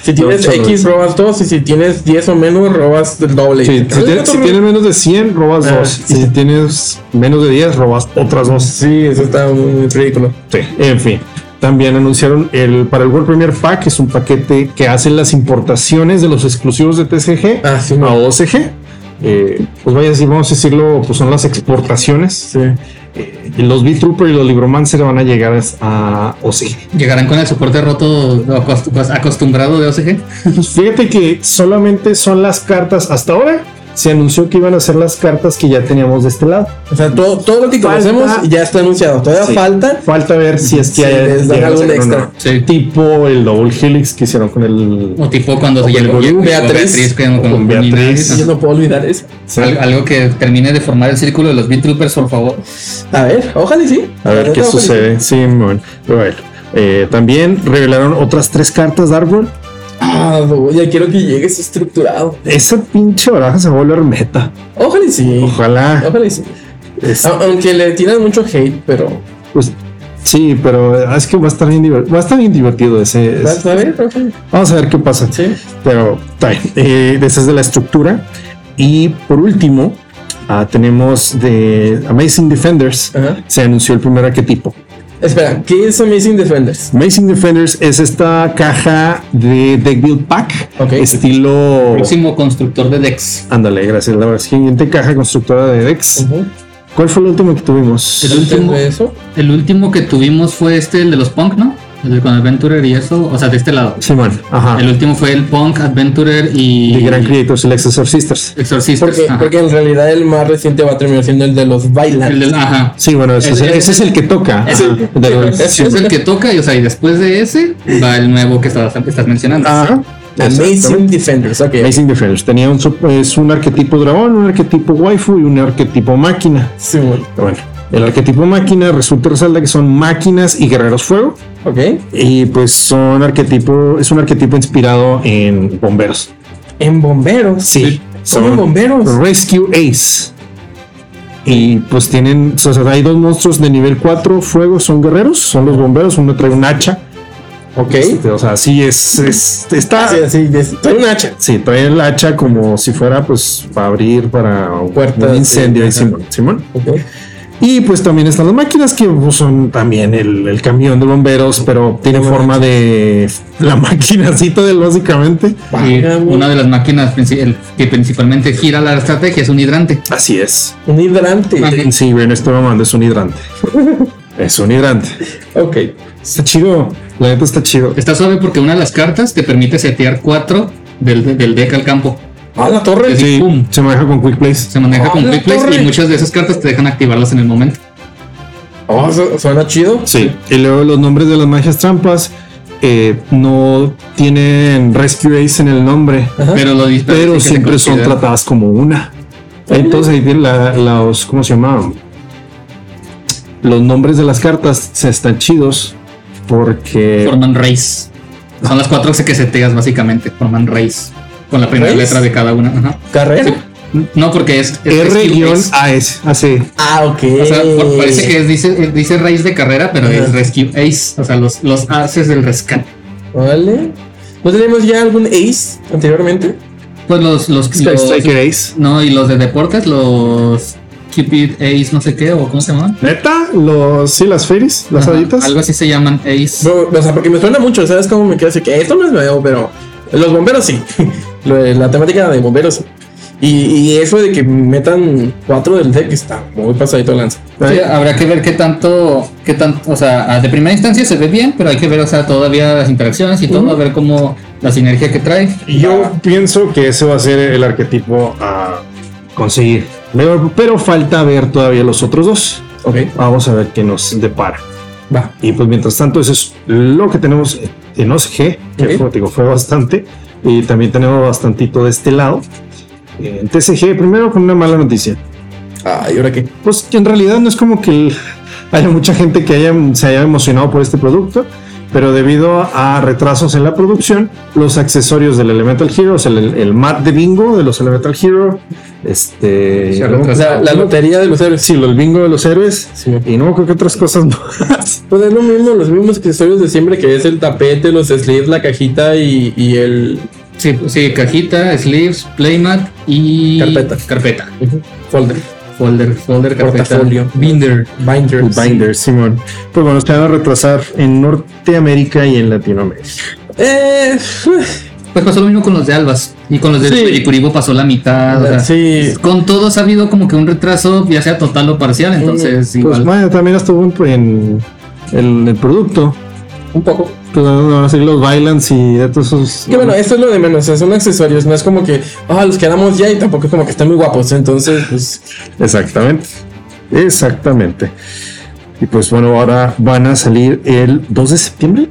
Si tienes X, robas dos. Y si tienes 10 o menos, robas el doble. Sí, si, tienes, si menos de 100, robas Ah, dos. Y si tienes menos de 10, robas otras dos. Sí, eso está muy ridículo. Sí, en fin. También anunciaron el para el World Premier Pack, es un paquete que hace las importaciones de los exclusivos de TCG Ah, sí, a. OCG. Eh, pues vaya, si vamos a decirlo, pues son las exportaciones. Sí. Eh, los V-Trooper y los Libromancer van a llegar a OCG. ¿Llegarán con el soporte roto acost- acostumbrado de OCG? Pues fíjate que solamente son las cartas hasta ahora. Se anunció que iban a ser las cartas que ya teníamos de este lado. O sea, todo, todo lo que Falta- conocemos ya está anunciado. Todavía Sí. falta. Falta ver si es que Si hay algún extra. Sí. Tipo el Double Helix que hicieron con el. O tipo cuando se O con llegó Beatriz. Beatriz, que no- Con con Beatriz. Beatriz. Yo no puedo olvidar eso. Al- Algo que termine de formar el círculo de los Beat Troopers, por favor. A ver, ojalá y sí. A ver qué Ojalá sí. sucede. Sí, bueno. Pero bueno. Eh, también revelaron otras tres cartas Dark World. Ah, ya quiero que llegue eso estructurado. Esa pinche baraja se va a volver meta. Ojalá y sí. Ojalá. Ojalá y sí. Es- Aunque le tiran mucho hate, pero. pues, sí, pero es que va a estar bien divertido. Va a estar bien divertido ese. ¿Vas a ver? Vamos a ver qué pasa. Sí. Pero está bien. Eh, esa es de la estructura. Y por último, ah, tenemos de Amazing Defenders. Ajá. Se anunció el primer arquetipo. Espera, ¿qué es Amazing Defenders? Amazing Defenders es esta caja de Deck Build Pack. Ok. Estilo. Próximo constructor de Dex. Ándale, gracias. La siguiente caja constructora de Dex. ¿Cuál fue el último que tuvimos? El último, de eso? el último que tuvimos fue este, el de los Punk, ¿no? El de con Adventurer y eso, o sea, de este lado. Simón, ajá. El último fue el Punk, Adventurer y. de Grand Creators, el Exorcisters. Exorcisters. Porque, ajá. porque en realidad el más reciente va a terminar siendo el de los Bailan. El del- ajá. Sí, bueno, ese, es, El- ese es el que toca. Ese- ajá, de los- Ese es el que toca y, o sea, y después de ese va el nuevo que estás, estás mencionando. Ajá. Amazing. Defenders, ok. Amazing Defenders. Tenía un, es un arquetipo dragón, un arquetipo waifu y un arquetipo máquina. Sí, bueno. Bueno, el arquetipo máquina resulta resalta que son máquinas y guerreros fuego. Ok. Y pues son arquetipo, es un arquetipo inspirado en bomberos. En bomberos. Sí, ¿Cómo en bomberos? Rescue Ace. Y pues tienen, o sea, hay dos monstruos de nivel 4 fuego, son guerreros, son los bomberos, uno trae un hacha. Ok. Este, o sea, sí es, es- está, Sí, sí, es- trae un hacha. sí, trae el hacha como si fuera pues para abrir para Puertas, un incendio ahí, sí, Simón, Simón. Ok. Y pues también están las máquinas que pues, son también el, el camión de bomberos, pero tiene forma de la maquinacita del básicamente. Y una de las máquinas que principalmente gira la estrategia es un hidrante. Así es. Un hidrante. Sí, güey, no estoy mamando, es un hidrante. es un hidrante. Ok. Está chido. La neta está chido. Está suave porque una de las cartas te permite setear cuatro del, del deck al campo. Ah, la torre. Sí, pum, se maneja con Quick Place. se maneja Ah, con Quick Place torre. y muchas de esas cartas te dejan activarlas en el momento. Oh, su- suena chido. Sí. Y luego los nombres de las magias trampas eh, no tienen Rescue Ace en el nombre, Pero lo pero se siempre son tratadas como una. Entonces ahí tienen la- los, ¿cómo se llama? Los nombres de las cartas se están chidos porque Forman race. Son las cuatro que seteas básicamente. Forman race. Con la primera letra de cada una. Ajá. Carrera. No, porque es, es Rescue Ace. R-AS, así. Ah, ok. O sea, por- parece que es, dice, eh, dice race de carrera, pero es Rescue Ace. O sea, los, los aces del rescate. Vale. ¿No tenemos ya algún ace anteriormente? Pues los, los, los- Striker Ace. No, y los de deportes, los Cupid Ace, no sé qué, o cómo se llaman. Neta, los, sí, las fairies, las Ajá, haditas. Algo así se llaman Ace. No, o sea, porque me suena mucho, ¿sabes cómo me queda así? Que esto no es nuevo, pero los bomberos sí. La temática de bomberos. Y, y eso de que metan cuatro del deck está muy pasadito de lanza. Sí, habrá que ver qué tanto, qué tanto, o sea, de primera instancia se ve bien, pero hay que ver, o sea, todavía las interacciones y todo, a ver cómo la sinergia que trae. Yo pienso que ese va a ser el arquetipo a conseguir. Pero, pero falta ver todavía los otros dos. Ok, Vamos a ver qué nos depara. va. Y pues mientras tanto, eso es lo que tenemos en OCG, que Ok. fue, digo, fue bastante. Y también tenemos bastantito de este lado. En TCG, primero con una mala noticia. Ah, ¿y ahora qué? Pues que en realidad no es como que haya mucha gente que haya, se haya emocionado por este producto, pero debido a retrasos en la producción, los accesorios del Elemental Hero, o sea, el, el mat de bingo de los Elemental Hero, este. La, la lotería de los héroes. sí, lo- el bingo de los héroes, Sí. y no creo que otras cosas más. Pues es lo mismo, los mismos accesorios de siempre, que es el tapete, los sleeves, la cajita y, y el Sí, sí, cajita, sleeves, playmat y Carpeta. Carpeta. folder, Folder, folder, carpeta. Portafolio. Binder. binder. Binder, Simón. Pues bueno, se van a retrasar en Norteamérica y en Latinoamérica. Eh, Pues pasó lo mismo con los de Albas. Y con los de Sí. Pasó la mitad. o sea, sí. Con todos ha habido como que un retraso, ya sea total o parcial. Entonces, Pues igual. vaya, también estuvo en, en el, el producto. un poco. Pues van a ser los Violence y todos esos. Que bueno, esto es lo de menos, o sea, son accesorios, no es como que, ah, los quedamos ya y tampoco es como que están muy guapos, entonces, pues, Exactamente. Exactamente. Y pues bueno, ahora van a salir el 2 de septiembre.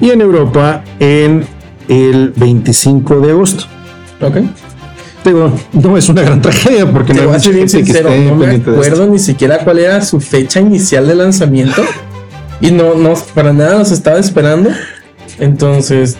Y en Europa en el 25 de agosto. ok. Digo, no es una gran tragedia porque no voy a ser bien sincero, no me acuerdo ni siquiera cuál era su fecha inicial de lanzamiento y no, no, para nada los estaba esperando. Entonces,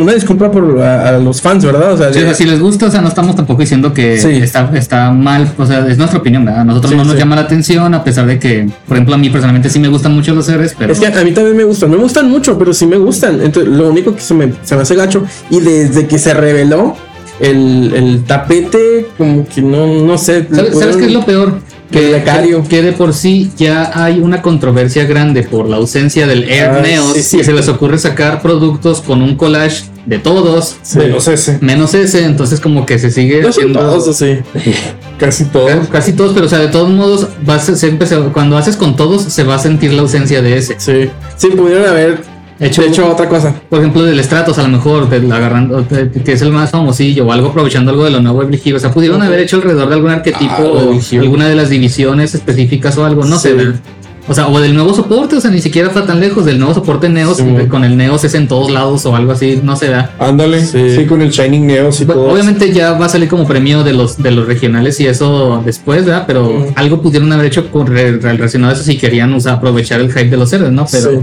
una disculpa por a, a los fans, ¿verdad? O sea, Sí, si les gusta, o sea, no estamos tampoco diciendo que Sí. está, está mal, o sea, es nuestra opinión, ¿verdad? A nosotros Sí, no nos llama la atención, a pesar de que, por ejemplo, a mí personalmente sí me gustan mucho los seres, pero Es que a mí también me gustan, no me gustan mucho, pero sí me gustan. Entonces, lo único que se me, se me hace gacho, y desde que se reveló el, el tapete, como que no, no sé. ¿sabes, sabes qué es lo peor? Que de por sí ya hay una controversia grande por la ausencia del Air Ah, Neos sí, sí. y se les ocurre sacar productos con un collage de todos, Menos ese. menos ese, entonces como que se sigue No todos así. Casi todo. Casi todos, pero o sea, de todos modos, vas a- siempre se- cuando haces con todos, se va a sentir la ausencia de ese. Sí. Sí, pudieron haber Hecho, hecho otra cosa. por ejemplo, del Stratos, a lo mejor, del agarrando, de- que es el más famosillo, o algo aprovechando algo de lo nuevo Hero. O sea, pudieron haber hecho alrededor de algún arquetipo Ah, o alguna de las divisiones específicas o algo, no Sí. sé. ¿verdad? O sea, o del nuevo soporte, o sea, ni siquiera fue tan lejos del nuevo soporte Neos, Sí. con el Neos es en todos lados o algo así, no sé. ¿verdad? Ándale. Sí. Sí. con el Shining Neos y Bueno, todo. obviamente ya va a salir como premio de los de los regionales y eso después, ¿verdad? Pero algo pudieron haber hecho con re- relacionado a eso si querían aprovechar el hype de los héroes, ¿no? Pero Sí.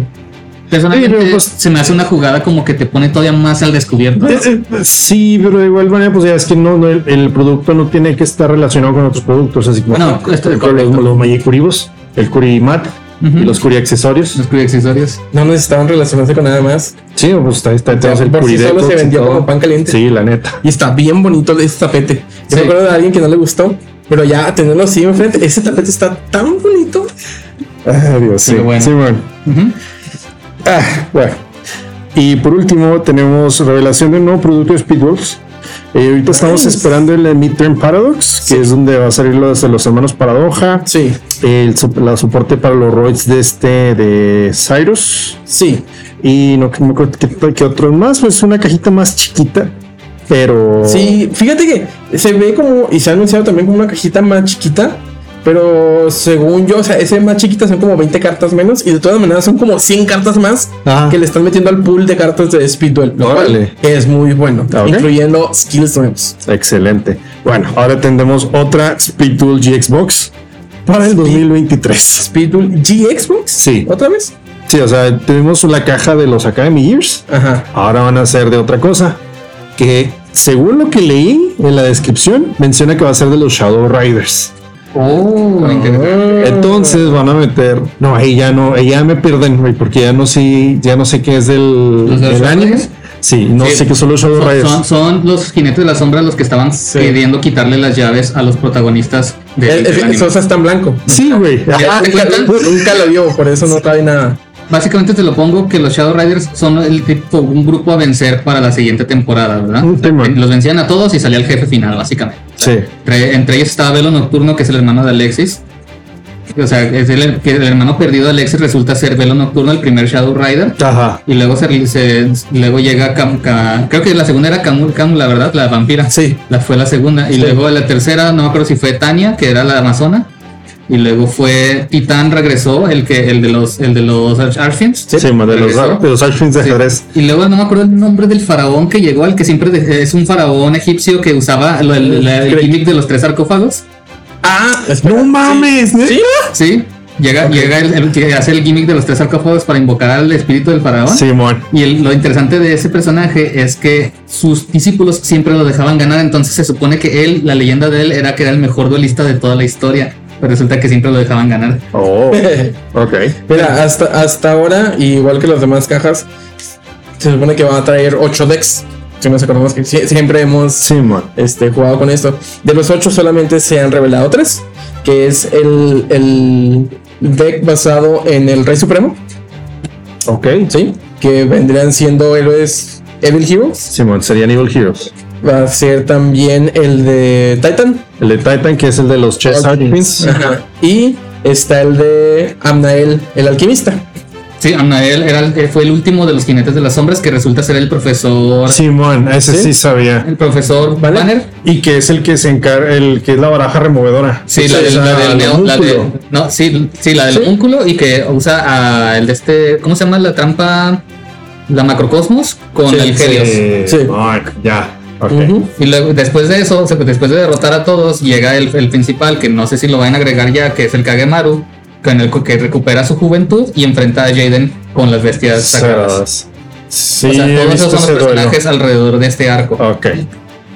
Personalmente Sí, pero, pues- se me hace una jugada como que te pone todavía más al descubierto. Eh, eh, Sí, pero de igual manera, pues ya es que no, no, el, el producto no tiene que estar relacionado con otros productos, así como Bueno, esto es los, los Magic Curibos, el Curi Mat Ujú. y los Curi Accesorios. Los accesorios. No necesitaban relacionarse con nada más. Sí, pues está, está, tenemos el por sí Curi solo Detox se y vendió todo. como pan caliente. Sí, la neta. Y está bien bonito ese tapete. Yo me Sí. acuerdo de alguien que no le gustó, pero ya tenerlo así enfrente, ese tapete está tan bonito. Ah, Dios, sí. Bueno. Sí, bueno. Ah, bueno. Y por último, tenemos revelación de un nuevo producto de Speedwolves. Eh, ahorita estamos esperando el Midterm Paradox, que es donde va a salir los los hermanos Paradoja. Sí, El, la soporte para los roids de este de Cyrus. sí. Y no, me acuerdo qué otros más. Pues una cajita más chiquita. Pero. Sí, fíjate que se ve como, y se ha anunciado también como una cajita más chiquita, pero según yo, o sea, ese más chiquita son como 20 cartas menos, y de todas maneras son como 100 cartas más Ah. que le están metiendo al pool de cartas de Speedwell, lo cual Órale. es muy bueno, Ah, incluyendo skills nuevos. Excelente. Bueno, ahora tendremos otra Speedtool GX para el 2023. Speedwell G-Xbox, Sí. ¿otra vez? Sí, o sea, tenemos la caja de los Academy Years. Ajá. Ahora van a ser de otra cosa. Que según lo que leí en la descripción, menciona que va a ser de los Shadow Riders. Oh. Entonces van a meter. No, ahí ya no, ahí ya me pierden, güey, porque ya no sé, ya no sé qué es del, ¿Los de los del anime. Sí, no Sí. sé qué son los Shadow Son, Riders. son, son los jinetes de la sombra los que estaban queriendo quitarle las llaves a los protagonistas de, El, el, anime. Sosa está en blanco. Sí, güey. ¿Ya te Nunca, nunca lo vio, por eso no trae nada. Básicamente te lo pongo que los Shadow Riders son el tipo, un grupo a vencer para la siguiente temporada, ¿verdad? Un tema. Los vencían a todos y salía el jefe final, básicamente. Sí. Entre, entre ellos estaba Velo Nocturno, que es el hermano de Alexis. O sea, es el, que el hermano perdido de Alexis resulta ser Velo Nocturno, el primer Shadow Rider. Ajá. Y luego se, se- luego llega Cam- creo que la segunda era Camu, Camu, la verdad, la vampira. Sí. La fue la segunda. Y Sí. luego la tercera, no me acuerdo si fue Tania, que era la amazona. Y luego fue Titán regresó, el que, el de los, el de los Arch- Archfiends. Sí, man, de los, de los Archfiends de Sí. Y luego no me acuerdo el nombre del faraón que llegó, al que siempre de- es un faraón egipcio que usaba el, gimmick de los tres sarcófagos. Ah, espera, No sí. mames. ¿Sí? Sí, llega, llega el, el que hace el gimmick de los tres sarcófagos para invocar al espíritu del faraón. Simón. Y el- lo interesante de ese personaje es que sus discípulos siempre lo dejaban ganar, entonces se supone que él, la leyenda de él era que era el mejor duelista de toda la historia, resulta que siempre lo dejaban ganar. Oh, ok. Mira, hasta, hasta ahora, igual que las demás cajas, se supone que va a traer 8 decks. Si nos acordamos que sie- siempre hemos Simón. este, jugado con esto. De los 8 solamente se han revelado 3, que es el, el deck basado en el Rey Supremo, Ok. ¿sí? Que vendrían siendo héroes Evil Heroes. Simón, serían Evil Heroes. Va a ser también el de Titan. El de Titan, que es el de los Chess. Ajá. Y está el de Amnael, el alquimista. Sí, Anael era, el- fue el último de los jinetes de las sombras que resulta ser el profesor. Simón, ese sí, ¿Sí? sabía. El profesor Banner. Y que es el que se encarga, el que es la baraja removedora. Sí, la, del, la del el neo- la de- homúnculo. no, sí, sí, la del homúnculo y que usa a el de este, ¿cómo se llama la trampa? La macrocosmos con Sí, el Helios. sí. Ay, ya. Ok. Y luego, después de eso, después de derrotar a todos, llega el, el principal, que no sé si lo van a agregar ya, que es el Kagemaru, con el que recupera su juventud y enfrenta a Jaden con las bestias sagradas. Sí, o sea, todos esos son los duelo. personajes alrededor de este arco. Ok.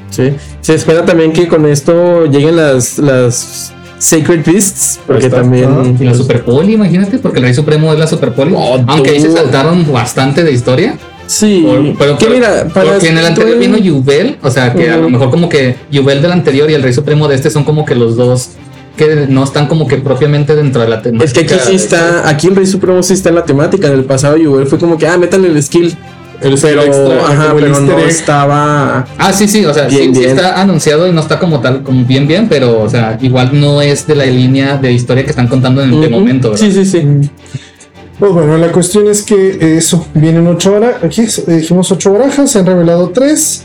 Sí. Se espera también que con esto lleguen las, las Sacred Beasts, porque está. también... Y la Super Poli, imagínate, porque el Rey Supremo es la Super Poli. Aunque ahí se saltaron bastante de historia. Sí, pero, que mira, para porque en el anterior todo- vino Yubel, o sea que a lo mejor como que Yubel del anterior y el Rey Supremo de este son como que los dos que no están como que propiamente dentro de la temática. Es que aquí sí está, aquí el Rey Supremo sí está en la temática. En el pasado Yubel fue como que, ah, métanle el skill. El pero, extra, ajá, pero no egg. estaba. Ah, sí, sí, o sea, sí- Bien, sí, bien. está anunciado y no está como tal, como bien, bien, pero, o sea, igual no es de la línea de historia que están contando en el momento. ¿verdad? Sí, sí, sí. Pues bueno, la cuestión es que eso, vienen ocho barajas, aquí eh, dijimos ocho barajas, se han revelado tres.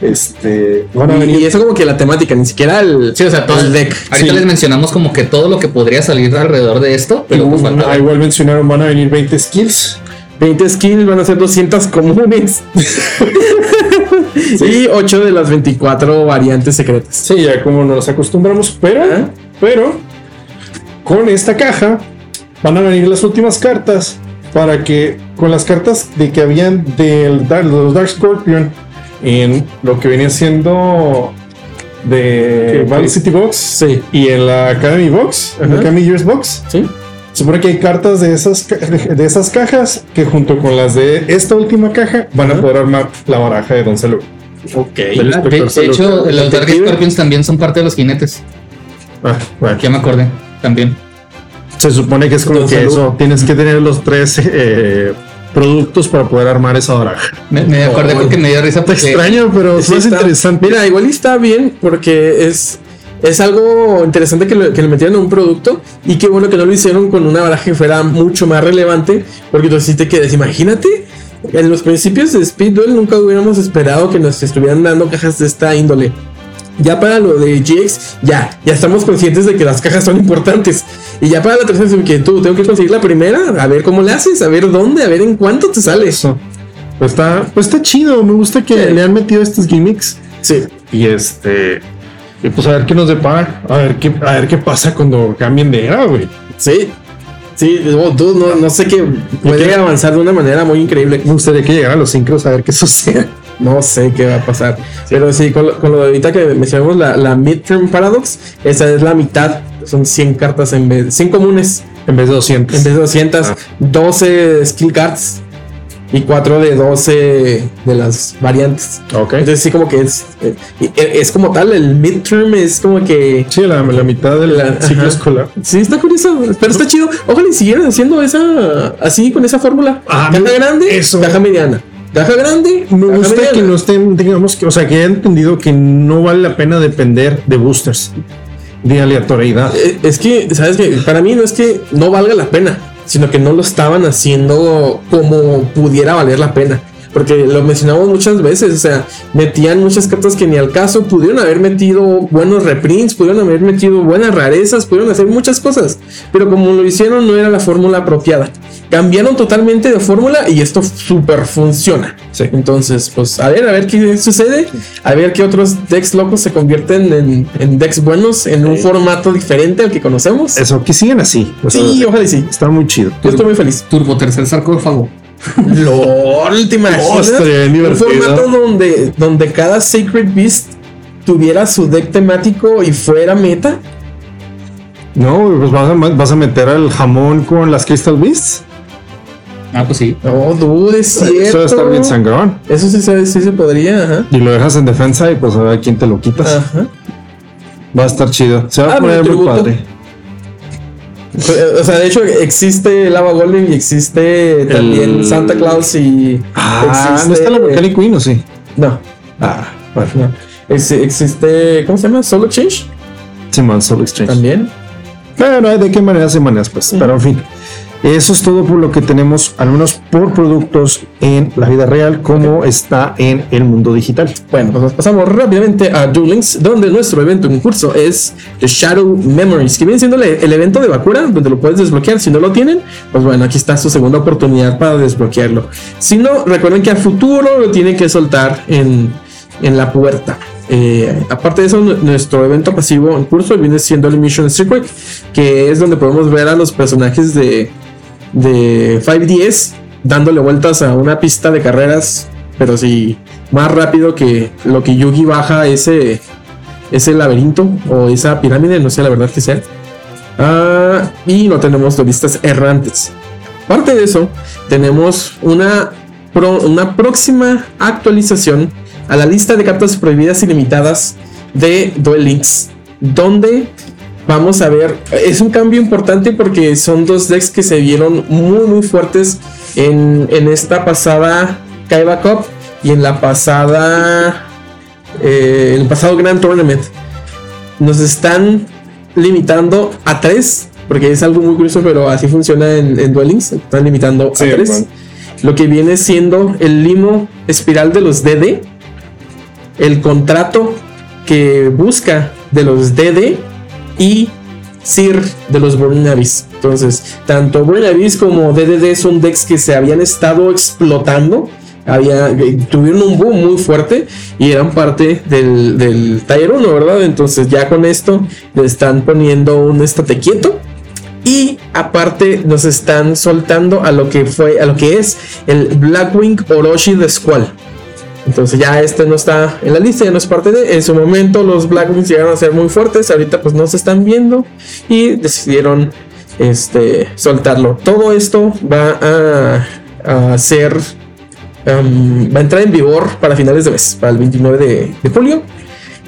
Este, van a Y, venir. y eso como que la temática, ni siquiera el, Sí, o sea, todo, el deck. ahorita Sí. les mencionamos como que todo lo que podría salir alrededor de esto, pero pues falta Ah, igual mencionaron, van a venir 20 skills. 20 skills van a ser 200 comunes. Y 8 de las 24 variantes secretas. Sí, ya como nos acostumbramos, pero, pero con esta caja van a venir las últimas cartas para que con las cartas de que habían del Dark- los Dark Scorpion en lo que venía siendo de Valley. City Box Sí. y en la Academy Box, en la. Academy Years Box. Sí. Se supone que hay cartas de esas, de, de esas cajas que junto con las de esta última caja van a poder armar la baraja de Don Salud. Ok. Ah, De, de hecho, los Dark. Scorpions también son parte de los jinetes. Ah, bueno. Ya me acordé, también. Se supone que es como que Salud. eso, tienes que tener los tres eh, productos para poder armar esa baraja. Me, me acordé Oh, porque me dio risa porque extraño, pero es Sí más está- interesante. Mira, igual está bien porque es, es algo interesante que, lo- que le metieron a un producto y qué bueno que no lo hicieron con una baraja que fuera mucho más relevante porque entonces sí te quedas, imagínate, en los principios de Speed Duel nunca hubiéramos esperado que nos estuvieran dando cajas de esta índole. Ya para lo de GX, ya, ya estamos conscientes de que las cajas son importantes. Y ya para la tercera, que tú tengo que conseguir la primera, a ver cómo le haces, a ver dónde, a ver en cuánto te sale. Eso. Pues está, pues está chido. Me gusta que Sí. le han metido estos gimmicks. Sí. Y este. Y pues a ver qué nos depara. A ver qué, a ver qué pasa cuando cambien de era, güey. Sí. Sí, dude, no, no sé qué puede avanzar de una manera muy increíble. Me gustaría que llegara a los sincros a ver qué sucede. No sé qué va a pasar. Pero sí, con lo, con lo de ahorita que mencionamos la, la Midterm Paradox, esa es la mitad. Son 100 cartas en vez 100 comunes En vez de 200. en vez de 200. Ah. 12 skill cards y 4 de 12 de las variantes. Ok. Entonces sí como que es eh, es como tal, el midterm es como que Sí, la, la mitad del La- ciclo ajá. escolar. Sí, está curioso, pero está chido. Ojalá y siguieran haciendo esa así con esa fórmula. Ah, caja grande, eso. caja mediana. Caja grande, Me caja gusta mediana. que no estén, digamos que, o sea, que hayan entendido que no vale la pena depender de boosters, de aleatoriedad. Eh, Es que, ¿sabes que Para mí no es que no valga la pena, sino que no lo estaban haciendo como pudiera valer la pena. Porque lo mencionamos muchas veces, o sea, metían muchas cartas que ni al caso, pudieron haber metido buenos reprints, pudieron haber metido buenas rarezas, pudieron hacer muchas cosas, pero como lo hicieron no era la fórmula apropiada. Cambiaron totalmente de fórmula y esto súper funciona. Sí. Entonces, pues a ver, a ver qué sucede, a ver qué otros decks locos se convierten en, en decks buenos en un formato diferente al que conocemos. Eso, que sigan así. o sea, Sí, ojalá y sí. Está muy chido. Yo estoy muy feliz. Turbo tercer sarcófago. LOL, ¿te imaginas? Un formato donde, donde cada Sacred Beast tuviera su deck temático y fuera meta. No, pues vas a, vas a meter al jamón con las Crystal Beasts. Ah, pues sí. No, dude, es cierto. Eso a estar bien sangrón. Eso sí, se- sí se podría, ajá. Y lo dejas en defensa y pues a ver quién te lo quitas. Ajá. Va a estar chido. Se va Ah, a poner mi muy tributo. padre. O sea, de hecho existe Lava Golem y existe también El- Santa Claus y Ah, existe- ¿no está la Volcanic Queen o sí? No, Ah, bueno. no. Ex- existe, ¿cómo se llama? Solo Change Simón Soul Exchange. también. Pero de qué manera se maneja, pues. Pero en fin. Eso es todo por lo que tenemos, al menos por productos en la vida real, como está en el mundo digital. Bueno, pues nos pasamos rápidamente a Duel Links, donde nuestro evento en curso es The Shadow Memories, que viene siendo el, evento de Bakura, donde lo puedes desbloquear. Si no lo tienen, pues bueno, aquí está su segunda oportunidad para desbloquearlo. Si no, recuerden que a futuro lo tienen que soltar en, en la puerta. Eh, aparte de eso, nu- nuestro evento pasivo en curso viene siendo el Mission Circuit, que es donde podemos ver a los personajes de, de 5DS dándole vueltas a una pista de carreras, pero sí más rápido que lo que Yugi baja ese, ese laberinto o esa pirámide, no sé la verdad que sea. Ah, y no tenemos de vistas errantes. Aparte de eso, tenemos una, una próxima actualización a la lista de cartas prohibidas ilimitadas de Duel Links, donde vamos a ver, es un cambio importante porque son dos decks que se vieron muy muy fuertes en, en esta pasada Kaiba Cup y en la pasada, eh, el pasado Grand Tournament. Nos están limitando a tres, porque es algo muy curioso, pero así funciona en, en Duel Links, están limitando a tres. Lo que viene siendo el limo espiral de los DD, el contrato que busca de los DD y Sir de los Burning Abyss. Entonces, tanto Burning Abyss como DDD son decks que se habían estado explotando. Había, eh, tuvieron un boom muy fuerte y eran parte del, del Tier 1, ¿verdad? Entonces, ya con esto le están poniendo un estate quieto. Y aparte nos están soltando a lo que fue, a lo que es el Blackwing Orochi de Squall. Entonces ya este no está en la lista, ya no es parte de. En su momento los Blackwings llegaron a ser muy fuertes, ahorita pues no se están viendo y decidieron este, soltarlo. Todo esto va a, a ser, um, va a entrar en vigor para finales de mes, para el 29 de, julio.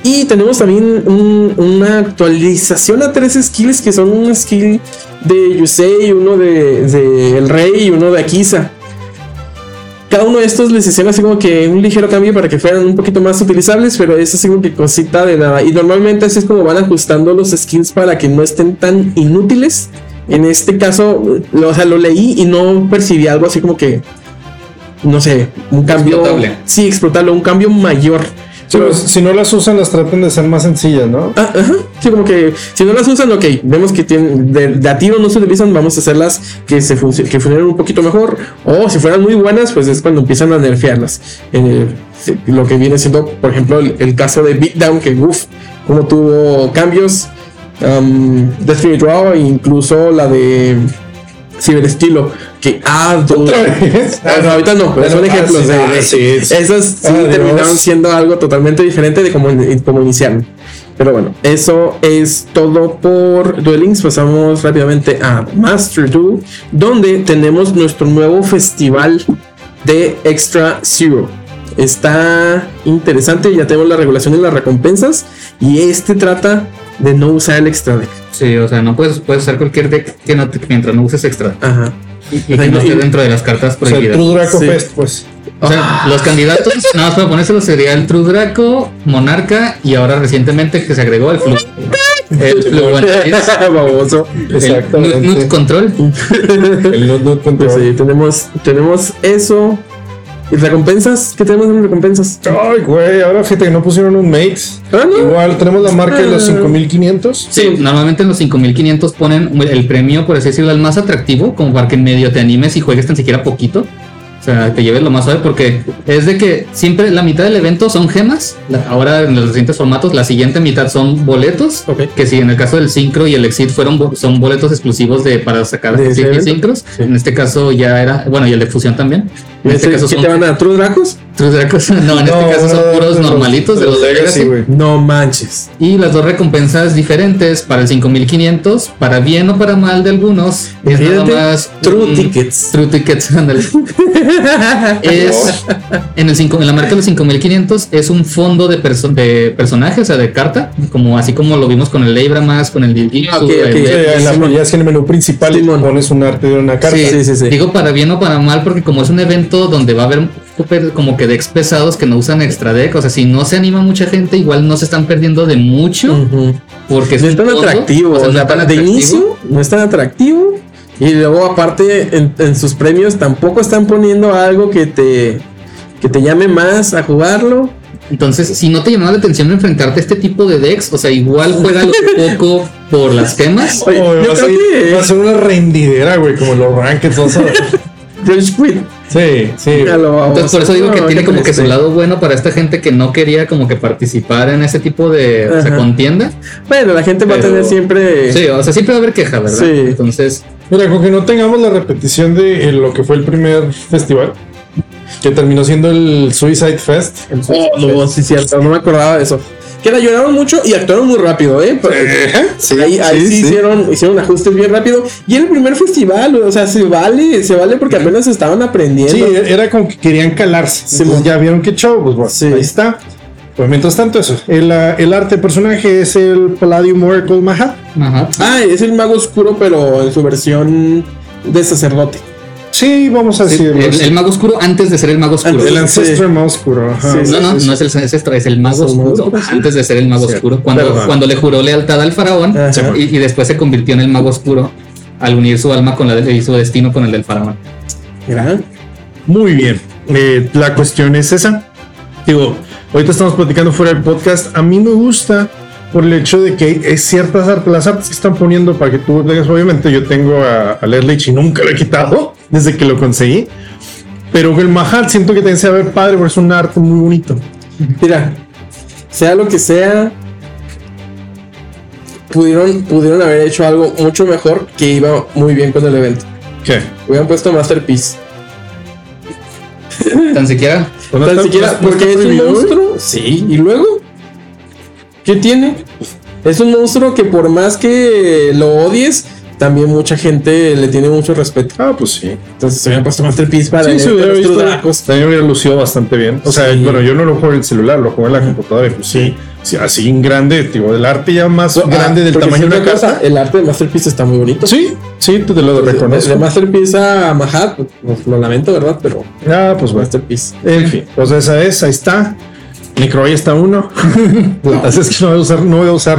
Y tenemos también un- una actualización a tres skills que son un skill de Yusei, uno de, de El Rey y uno de Akisa. Cada uno de estos les hicieron así como que un ligero cambio para que fueran un poquito más utilizables, pero es así como que cosita de nada. Y normalmente así es como van ajustando los skills para que no estén tan inútiles. En este caso, lo, o sea, lo leí y no percibí algo así como que, no sé, un cambio. Explotable. Sí, explotarlo, un cambio mayor. Sí, pues, si no las usan, las tratan de ser más sencillas, ¿no? Ah, ajá. Sí, como que si no las usan, ok, vemos que tienen, de, de a tiro no se utilizan, vamos a hacerlas que, se func- que funcionen un poquito mejor. O si fueran muy buenas, pues es cuando empiezan a nerfearlas. Eh, lo que viene siendo, por ejemplo, el, el caso de Beatdown, que uff, como tuvo cambios. Um, Death e incluso la de Ciberestilo, que dude. Ah, no, ahorita no, pero son ah, ejemplos de, ah, sí, sí Ah, Dios. terminaron siendo algo totalmente diferente de cómo, cómo iniciaron. Pero bueno, eso es todo por Duel Links. Pasamos rápidamente a Master Duel, donde tenemos nuestro nuevo festival de Extra Zero. Está interesante, ya tenemos la regulación y las recompensas. Y este trata de no usar el extra deck. Sí, o sea, no puedes, puedes usar cualquier deck que no te- mientras no uses extra. Ajá. Y, y que no esté dentro de las cartas O sea, el prohibidas. True Draco Sí. Fest, pues. O sea, los candidatos, nada más para ponérselo, sería el True Draco, Monarca y ahora recientemente que se agregó el Flu. El Fluence, Baboso. el Nut Control. El Nut Nut Control. Pues sí, tenemos, tenemos eso. ¿Y recompensas? ¿Qué tenemos en recompensas? Ay, güey, ahora fíjate que no pusieron un Mates. Ah, no. Igual tenemos la marca de los Ah. 5500. Sí, normalmente en los 5500 ponen el premio, por así decirlo, el más atractivo, como para que en medio te animes y juegues tan siquiera poquito. O sea, te lleves lo más suave, porque es de que siempre la mitad del evento son gemas. ahora en los siguientes formatos, la siguiente mitad son boletos. Ok. Que si en el caso del Syncro y el Exit fueron son boletos exclusivos de para sacar ¿De? Syncros. Sí. En este caso ya era, bueno, y el de Fusión también. En este caso ¿Qué son te van a dar? ¿True Dracos? True Dracos. No, en este caso son de- puros de normalitos de los Legacy. güey. No manches. Y las dos recompensas diferentes para el 5500, para bien o para mal de algunos, es nada más True un- Tickets. True Tickets, ándale. es en, el cinco- en la marca de los 5500 es un fondo de, perso- de personajes, o sea, de carta, como así como lo vimos con el Lebra más, con el Dilgitsu, Ah, ok, ok. el- Sí, en la- Simón. ya es que en el menú principal Simón. pones un arte de una carta. Sí, Sí, sí, sí. Digo para bien o para mal, porque como es un evento donde va a haber como que decks pesados que no usan extra deck, o sea, si no se anima mucha gente, igual no se están perdiendo de mucho, porque No es un tan atractivo. o sea, O no sea, es tan para de atractivo. inicio no es tan atractivo. Y luego, aparte, en, en sus premios tampoco están poniendo algo que te, que te llame más a jugarlo. Entonces, si no te llamaba la atención enfrentarte a este tipo de decks, o sea, igual juega poco por las temas. Oye, va, a ser, va a ser una rendidera, güey, como los rankings. Rage Quit. Sí, sí. Entonces, por eso digo que No, tiene como que su lado bueno para esta gente que no quería como que participar en ese tipo de o sea, contienda. Bueno, la gente va a tener siempre. Sí, o sea, siempre va a haber queja, ¿verdad? Sí. Entonces, Mira, con que no tengamos la repetición de eh, lo que fue el primer festival, que terminó siendo el Suicide Fest. Oh, no, sí, cierto, no me acordaba de eso. Que la lloraron mucho y actuaron muy rápido, ¿eh? Pero- sí, ahí ahí sí, sí, sí. Hicieron, hicieron ajustes bien rápido. Y el primer festival, o sea, se vale, se vale porque apenas estaban aprendiendo. Sí, era como que querían calarse. Sí, Entonces mo- ya vieron qué show, pues bueno, ahí está. Pues mientras tanto, eso. El, ah, el arte personaje es el Palladium Oracle Mahat. ajá. Ah, es el mago oscuro, pero en su versión de sacerdote. Sí, vamos a Sí, decirlo. el, el mago oscuro antes de ser el mago oscuro. El de- ancestro más oscuro. ajá. Sí, sí, No, no, sí, no es el ancestro, es el mago oscuro. oscuro, sí. Antes de ser el mago Sí, oscuro. Cuando, perdón. cuando le juró lealtad al faraón y, y después se convirtió en el mago oscuro al unir su alma con la de, y su destino con el del faraón. Muy bien. Eh, la cuestión es esa. Digo, ahorita estamos platicando fuera del podcast. A mí me gusta por el hecho de que hay ciertas artes, las artes que están poniendo para que tú tengas, obviamente yo tengo a, a Leslie y nunca lo he quitado desde que lo conseguí. Pero el Mahal siento que va a ver padre porque es un arte muy bonito. Mira, sea lo que sea, pudieron, pudieron haber hecho algo mucho mejor que iba muy bien con el evento. ¿Qué? Hubieran puesto Masterpiece. Tan siquiera. Tan siquiera, porque es un monstruo. Sí, y luego, ¿qué tiene? Es un monstruo que por más que lo odies, también mucha gente le tiene mucho respeto. Ah, pues sí. Entonces se hubieran puesto Masterpiece para Sí, se hubiera visto. También hubiera lucido bastante bien. O sea, Sí. bueno, yo no lo juego en el celular, lo juego en la computadora. y Pues sí, sí, así en grande, digo, el arte ya más Ah, grande del tamaño de una casa. cosa, El arte de Masterpiece está muy bonito. Sí, sí, te lo De, reconozco. de Masterpiece a Mahat, pues, lo lamento, ¿verdad? Pero Ah, pues bueno. Masterpiece. En fin, pues esa es, ahí está. Necro, ahí está uno. Así es que no voy a usar, no voy a usar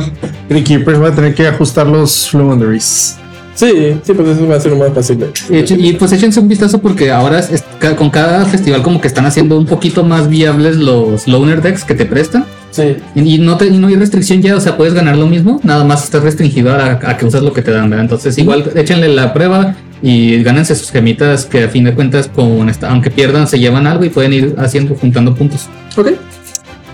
Keepers, voy a tener que ajustar los Fluendaries. Sí, sí, pues eso va a ser más fácil. Y, pues échense un vistazo porque ahora es- con cada festival como que están haciendo un poquito más viables los loaner decks que te prestan. Sí. Y, y no, te, y no hay restricción ya, o sea, puedes ganar lo mismo, nada más estás restringido a, a que usas lo que te dan, ¿verdad? Entonces igual échenle la prueba y gánense sus gemitas que a fin de cuentas, con esta, aunque pierdan, se llevan algo y pueden ir haciendo, juntando puntos. Ok.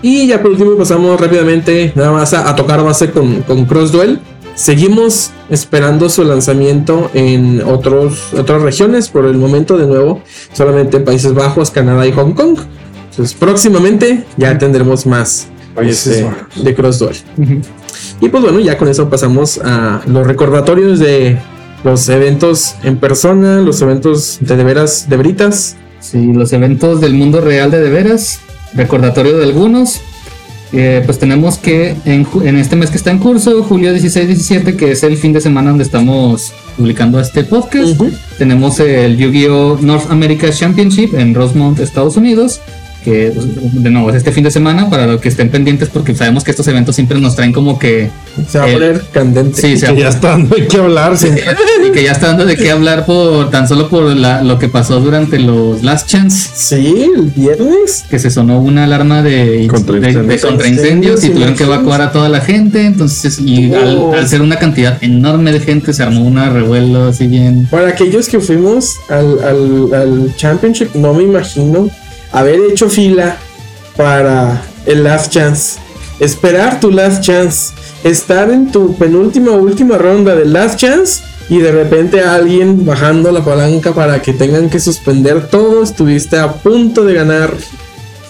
Y ya por último pasamos rápidamente nada más a, a tocar base con, con Cross Duel. Seguimos esperando su lanzamiento en otros, otras regiones por el momento de nuevo. Solamente en Países Bajos, Canadá y Hong Kong. Entonces próximamente ya tendremos más Países este, de Cross Duel. Y pues bueno, ya con eso pasamos a los recordatorios de los eventos en persona, los eventos de de veras de veritas. Sí, los eventos del mundo real de de veras, recordatorio de algunos. Eh, pues tenemos que en, este mes que está en curso, julio 16-17, que es el fin de semana donde estamos publicando este podcast, tenemos el Yu-Gi-Oh! North America Championship en Rosemont, Estados Unidos. Que de nuevo es este fin de semana para los que estén pendientes, porque sabemos que estos eventos siempre nos traen como que. Se va a poner candente. Sí, se va- Que ya está dando de qué hablar. sí. y que ya está dando de qué hablar por tan solo por la- lo que pasó durante los Last Chance. Sí, el viernes. Que se sonó una alarma de, Contra de- contraincendios y tuvieron que evacuar a toda la gente. Entonces, y al, al ser una cantidad enorme de gente, se armó una revuelo así bien. Para aquellos que fuimos al, al, al Championship, no me imagino haber hecho fila para el Last Chance. Esperar tu Last Chance. Estar en tu penúltima o última ronda del Last Chance. Y de repente alguien bajando la palanca para que tengan que suspender todo. Estuviste a punto de ganar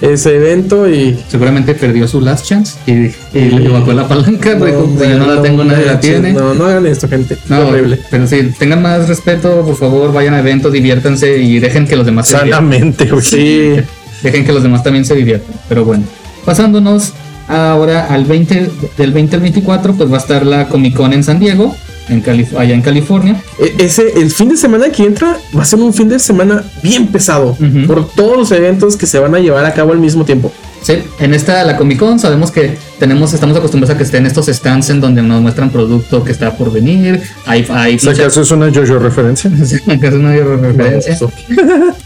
ese evento y Seguramente perdió su Last Chance y, y le evacuó la palanca. dijo, "Pues yo no la tengo, nadie la tiene. No, no hagan esto, gente. No, horrible. Pero sí, tengan más respeto, por favor, vayan a eventos, diviértanse y dejen que los demás se diviertan. Sanamente, güey. Sí. Dejen que los demás también se diviertan. Pero bueno, pasándonos ahora al 20, del 20 al 24, pues va a estar la Comic Con en San Diego, en Calif- allá en California. E- Ese, el fin de semana que entra va a ser un fin de semana bien pesado por todos los eventos que se van a llevar a cabo al mismo tiempo. Sí, en esta, la Comic Con, sabemos que tenemos, estamos acostumbrados a que estén estos stands en donde nos muestran producto que está por venir. Hay, hay eso es una JoJo referencia. es una referencia.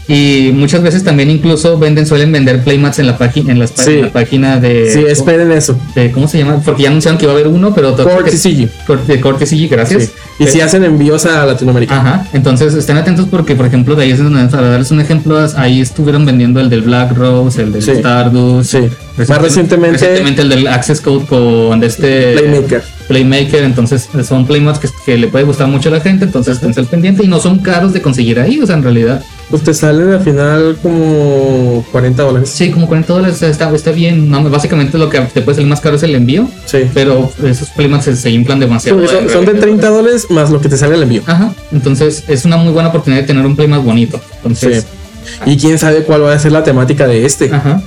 Y muchas veces también incluso venden, suelen vender playmats en la página, en las pá- Sí. en la página de. Sí, esperen eso. de- ¿Cómo se llama? Porque ya anunciaron que iba a haber uno, pero otro- Corte CG. Corte, de Corte CG, gracias. Sí. Y si hacen envíos a Latinoamérica. Ajá, entonces estén atentos porque, por ejemplo, de ahí es donde, para darles un ejemplo, ahí estuvieron vendiendo el del Black Rose, el del. Stardust. Sí. Más recientemente- recientemente el del Access Code con este Playmaker. Playmaker, entonces son playmats que, que le puede gustar mucho a la gente, entonces estén al pendiente y no son caros de conseguir ahí, o sea, en realidad. Pues te salen al final como 40 dólares. Sí, como 40 dólares está, está bien. No, básicamente lo que te puede salir más caro es el envío, Sí. pero esos playmats se, se inflan demasiado. Son, son- son de 30 dólares más lo que te sale el envío. Ajá, entonces es una muy buena oportunidad de tener un playmat bonito. Entonces, Y quién sabe cuál va a ser la temática de este. ajá.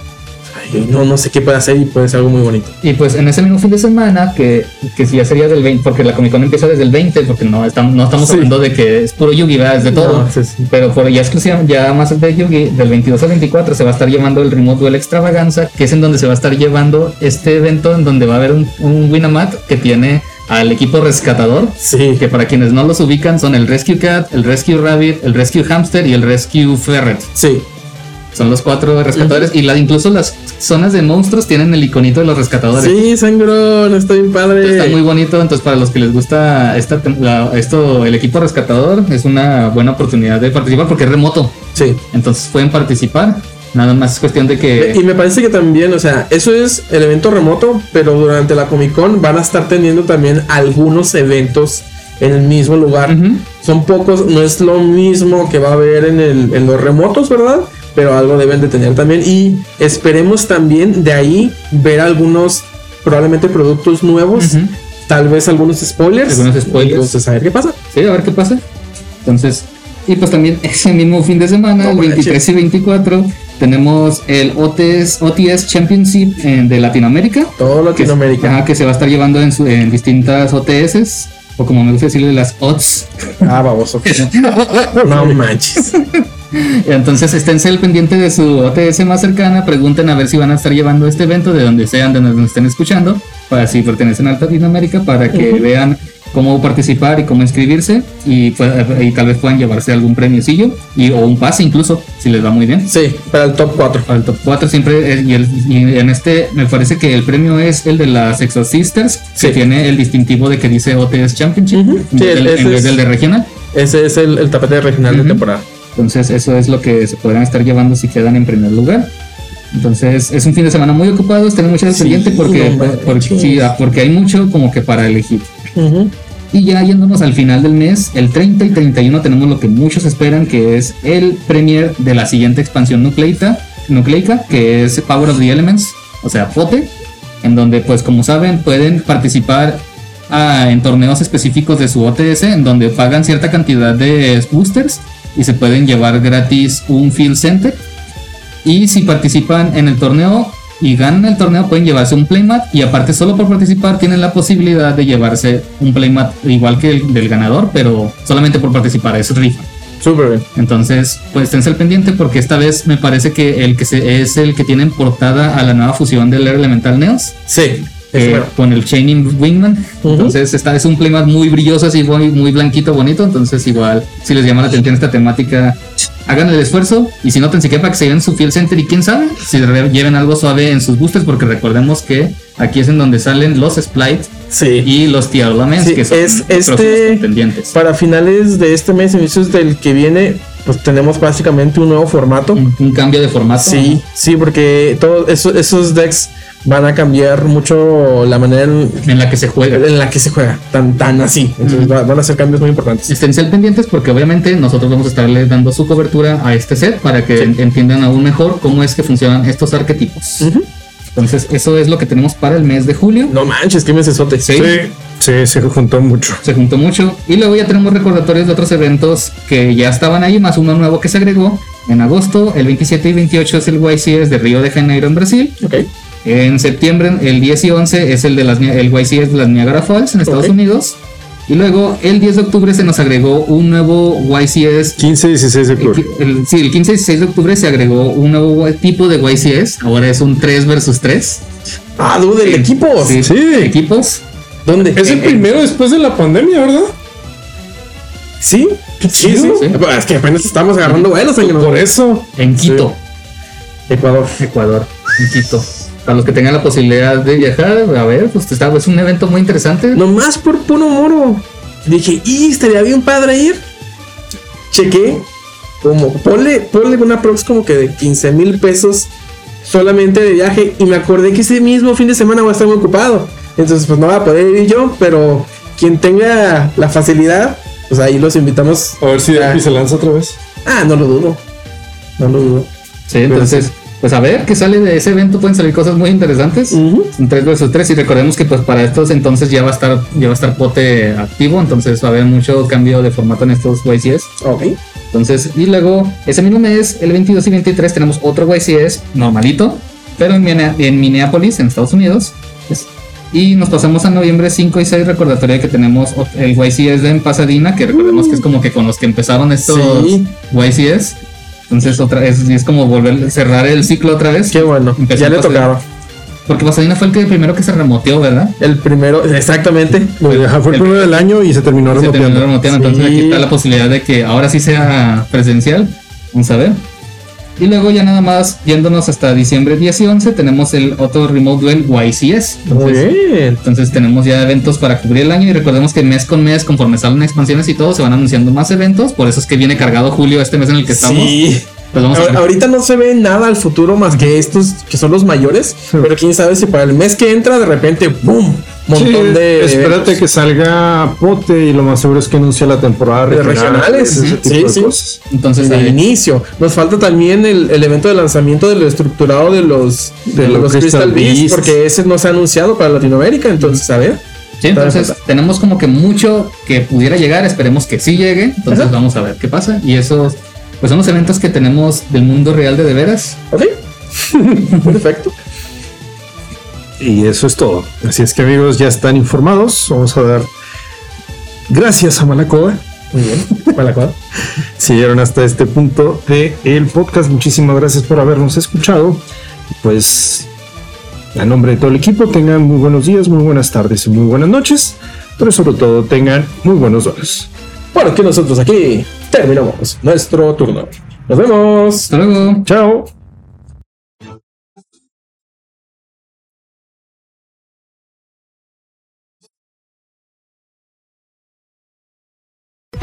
No, no sé qué puede hacer y puede ser algo muy bonito. Y pues en ese mismo fin de semana, que, que ya sería del 20, porque la Comic Con empieza desde el 20, porque no estamos, no estamos Sí. hablando de que es puro Yugi, ¿verdad? es de todo. No, sí, sí. Pero por ya exclusiva, ya más de Yugi, del 22 al 24 se va a estar llevando el Remote Duel Extravaganza, que es en donde se va a estar llevando este evento, en donde va a haber un, un Winamat que tiene al equipo rescatador, Sí. que para quienes no los ubican son el Rescue Cat, el Rescue Rabbit, el Rescue Hamster y el Rescue Ferret. Sí. Son los cuatro rescatadores y la, incluso las zonas de monstruos tienen el iconito de los rescatadores. Sí, sangrón, está bien padre. Está muy bonito, entonces para los que les gusta esta, la- esto, el equipo rescatador es una buena oportunidad de participar porque es remoto. Sí. Entonces pueden participar. Nada más es cuestión de Y que me parece que también, o sea, eso es el evento remoto, pero durante la Comic Con van a estar teniendo también algunos eventos en el mismo lugar. Ujú. Son pocos, no es lo mismo que va a haber en, el, en los remotos, ¿verdad? Pero algo deben de tener también. Y esperemos también de ahí ver algunos, probablemente productos nuevos, Ujú. tal vez algunos spoilers. Algunos spoilers. Entonces, a ver qué pasa. Sí, a ver qué pasa. Entonces, y pues también ese mismo fin de semana, No el 23 y 24, tenemos el OTS, OTS Championship eh, de Latinoamérica. Todo que, Latinoamérica. ajá, que se va a estar llevando en, su- en distintas OTS, o como me gusta decirle, las OTS. Ah, baboso. no manches. Entonces esténse al pendiente de su OTS más cercana, pregunten a ver si van a estar llevando este evento de donde sean, de donde nos estén escuchando, para si pertenecen a Latinoamérica, para que vean cómo participar y cómo inscribirse y, pues, y tal vez puedan llevarse algún premiocillo y, o un pase incluso, si les va muy bien. Sí, para el top 4. Para el top 4 siempre es- y, el- y en este me parece que el premio es el de las Exo Sisters, que Sí. tiene el distintivo de que dice OTS Championship en, Sí, en vez es- del de regional. Ese es el, el tapete regional Ujú. de temporada. Entonces eso es lo que se podrán estar llevando si quedan en primer lugar. Entonces es un fin de semana muy ocupado, estén mucho al Sí, pendiente porque, no porque, sí, ah, porque hay mucho como que para elegir. Ujú. Y ya yéndonos al final del mes, el 30 y 31 tenemos lo que muchos esperan, que es el premier de la siguiente expansión nucleica, nucleica que es Power of the Elements, o sea, POTE, en donde pues como saben pueden participar ah, en torneos específicos de su OTS, en donde pagan cierta cantidad de boosters y se pueden llevar gratis un Field Center. Y si participan en el torneo y ganan el torneo, pueden llevarse un playmat. Y aparte, solo por participar, tienen la posibilidad de llevarse un playmat igual que el del ganador, pero solamente por participar. Es rifa. Súper bien. Entonces, pues esténse al pendiente porque esta vez me parece que el que se, es el que tiene en portada a la nueva fusión del Air Elemental Neos. Sí. Eh, con el Chaining Wingman. Entonces, esta es un playmat muy brilloso, así muy, muy blanquito, bonito. Entonces, igual, si les llama la atención esta temática, hagan el esfuerzo. Y si no, tan siquiera para que se lleven su Field Center y quién sabe, si lleven algo suave en sus boosters, porque recordemos que aquí es en donde salen los Splite Sí. y los Tialaments, Sí, que son es este- contendientes. Para finales de este mes, inicios del que viene, pues tenemos básicamente un nuevo formato. Un, un cambio de formato. Sí, sí, porque todos esos, esos decks van a cambiar mucho la manera en, En la que se juega. en la que se juega, tan, tan así. Entonces va- van a ser cambios muy importantes. Esténse al pendientes porque obviamente nosotros vamos a estarle dando su cobertura a este set para que en- entiendan aún mejor cómo es que funcionan estos arquetipos. Entonces, eso es lo que tenemos para el mes de julio. No manches, qué mesesote. Sí. Sí, sí, se juntó mucho. Se juntó mucho. Y luego ya tenemos recordatorios de otros eventos que ya estaban ahí, más uno nuevo que se agregó. En agosto, el 27 y 28 es el YCS de Río de Janeiro en Brasil. Ok. En septiembre, el 10 y 11 es el de las el YCS de las Niagara Falls en Estados. Unidos. Y luego el 10 de octubre se nos agregó un nuevo YCS 15 y 16 de octubre. el- sí, el 15 y 16 de octubre se agregó un nuevo tipo de YCS. Ahora es un 3 versus 3. Ah, dude, de equipos. Sí. Equipos. ¿Dónde? Es el Eh, primero después de la pandemia, ¿verdad? Sí, sí, sí. Sí. Es que apenas estamos agarrando vuelos, señor. Por eso. En Quito, Ecuador. Ecuador. En Quito. Para los que tengan la posibilidad de viajar, a ver, pues está, es un evento muy interesante. Nomás por puro moro. Dije, y estaría bien padre ir. Chequé. Como, ponle, ponle una prox como que de 15 mil pesos solamente de viaje. Y me acordé que ese mismo fin de semana voy a estar muy ocupado. Entonces, pues no va a poder ir yo. Pero quien tenga la facilidad, pues ahí los invitamos. A ver si a- se lanza otra vez. Ah, no lo dudo. No lo dudo. Sí, entonces, pues a ver qué sale de ese evento. Pueden salir cosas muy interesantes. Ujú. Son 3 versus 3 y recordemos que pues para estos entonces ya va a estar ya va a estar Pote activo, entonces va a haber mucho cambio de formato en estos YCS. Ok. Entonces, y luego ese mismo mes, el 22 y 23 tenemos otro YCS normalito, pero en, en Minneapolis, en Estados Unidos. Y nos pasamos a noviembre 5 y 6 recordatorio de que tenemos el YCS de en Pasadena, que recordemos que es como que con los que empezaron estos Sí. YCS. Entonces otra es, es como volver cerrar el ciclo otra vez. Qué bueno. Empezó ya le tocaba. Porque Pasadena fue el que primero que se remoteó, ¿verdad? El primero, exactamente. Fue el primero del año y se terminó Se terminó remoteando. remoteando, entonces Sí. aquí está la posibilidad de que ahora sí sea presencial. Vamos a ver. Y luego ya nada más yéndonos hasta diciembre 10 y 11 tenemos el otro Remote Duel YCS. Muy Entonces, bien. entonces tenemos ya eventos para cubrir el año y recordemos que mes con mes, conforme salen expansiones y todo, se van anunciando más eventos. Por eso es que viene cargado julio, este mes en el que estamos. Sí. Pues vamos a Ahor- ver. Ahorita no se ve nada al futuro más que estos que son los mayores, pero quién sabe si para el mes que entra de repente, ¡boom! Montón Sí, de. espérate eventos. que salga Pote y lo más seguro es que anuncie la temporada De regional, regionales, sí, sí, cosas. Entonces de inicio. Nos falta también el, el evento de lanzamiento de lo estructurado de los, de De los los Crystal, Crystal Beast, Beast. porque ese no se ha anunciado para Latinoamérica, entonces, a ver. Sí, entonces tenemos como que mucho que pudiera llegar, esperemos que sí llegue, entonces Ajá. vamos a ver qué pasa. Y esos, pues son los eventos que tenemos del mundo real de de veras. Ok. Perfecto. Y eso es todo. Así es que amigos, ya están informados. Vamos a dar gracias a Malacoa. Muy bien. La Si llegaron hasta este punto de el podcast, muchísimas gracias por habernos escuchado. Pues a nombre de todo el equipo, tengan muy buenos días, muy buenas tardes y muy buenas noches. Pero sobre todo tengan muy buenos duelos. Bueno, que nosotros aquí terminamos nuestro turno. Nos vemos. Hasta luego. Chao.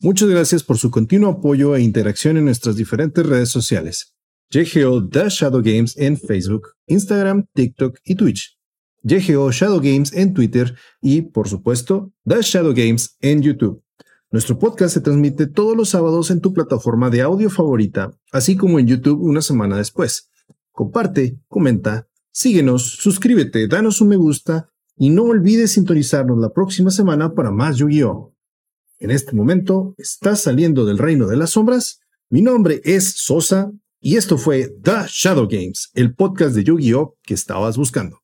Muchas gracias por su continuo apoyo e interacción en nuestras diferentes redes sociales. YGO The Shadow Games en Facebook, Instagram, TikTok y Twitch. YGO Shadow Games en Twitter y, por supuesto, The Shadow Games en YouTube. Nuestro podcast se transmite todos los sábados en tu plataforma de audio favorita, así como en YouTube una semana después. Comparte, comenta, síguenos, suscríbete, danos un me gusta y no olvides sintonizarnos la próxima semana para más Yu-Gi-Oh! En este momento estás saliendo del reino de las sombras. Mi nombre es Sosa y esto fue The Shadow Games, el podcast de Yu-Gi-Oh que estabas buscando.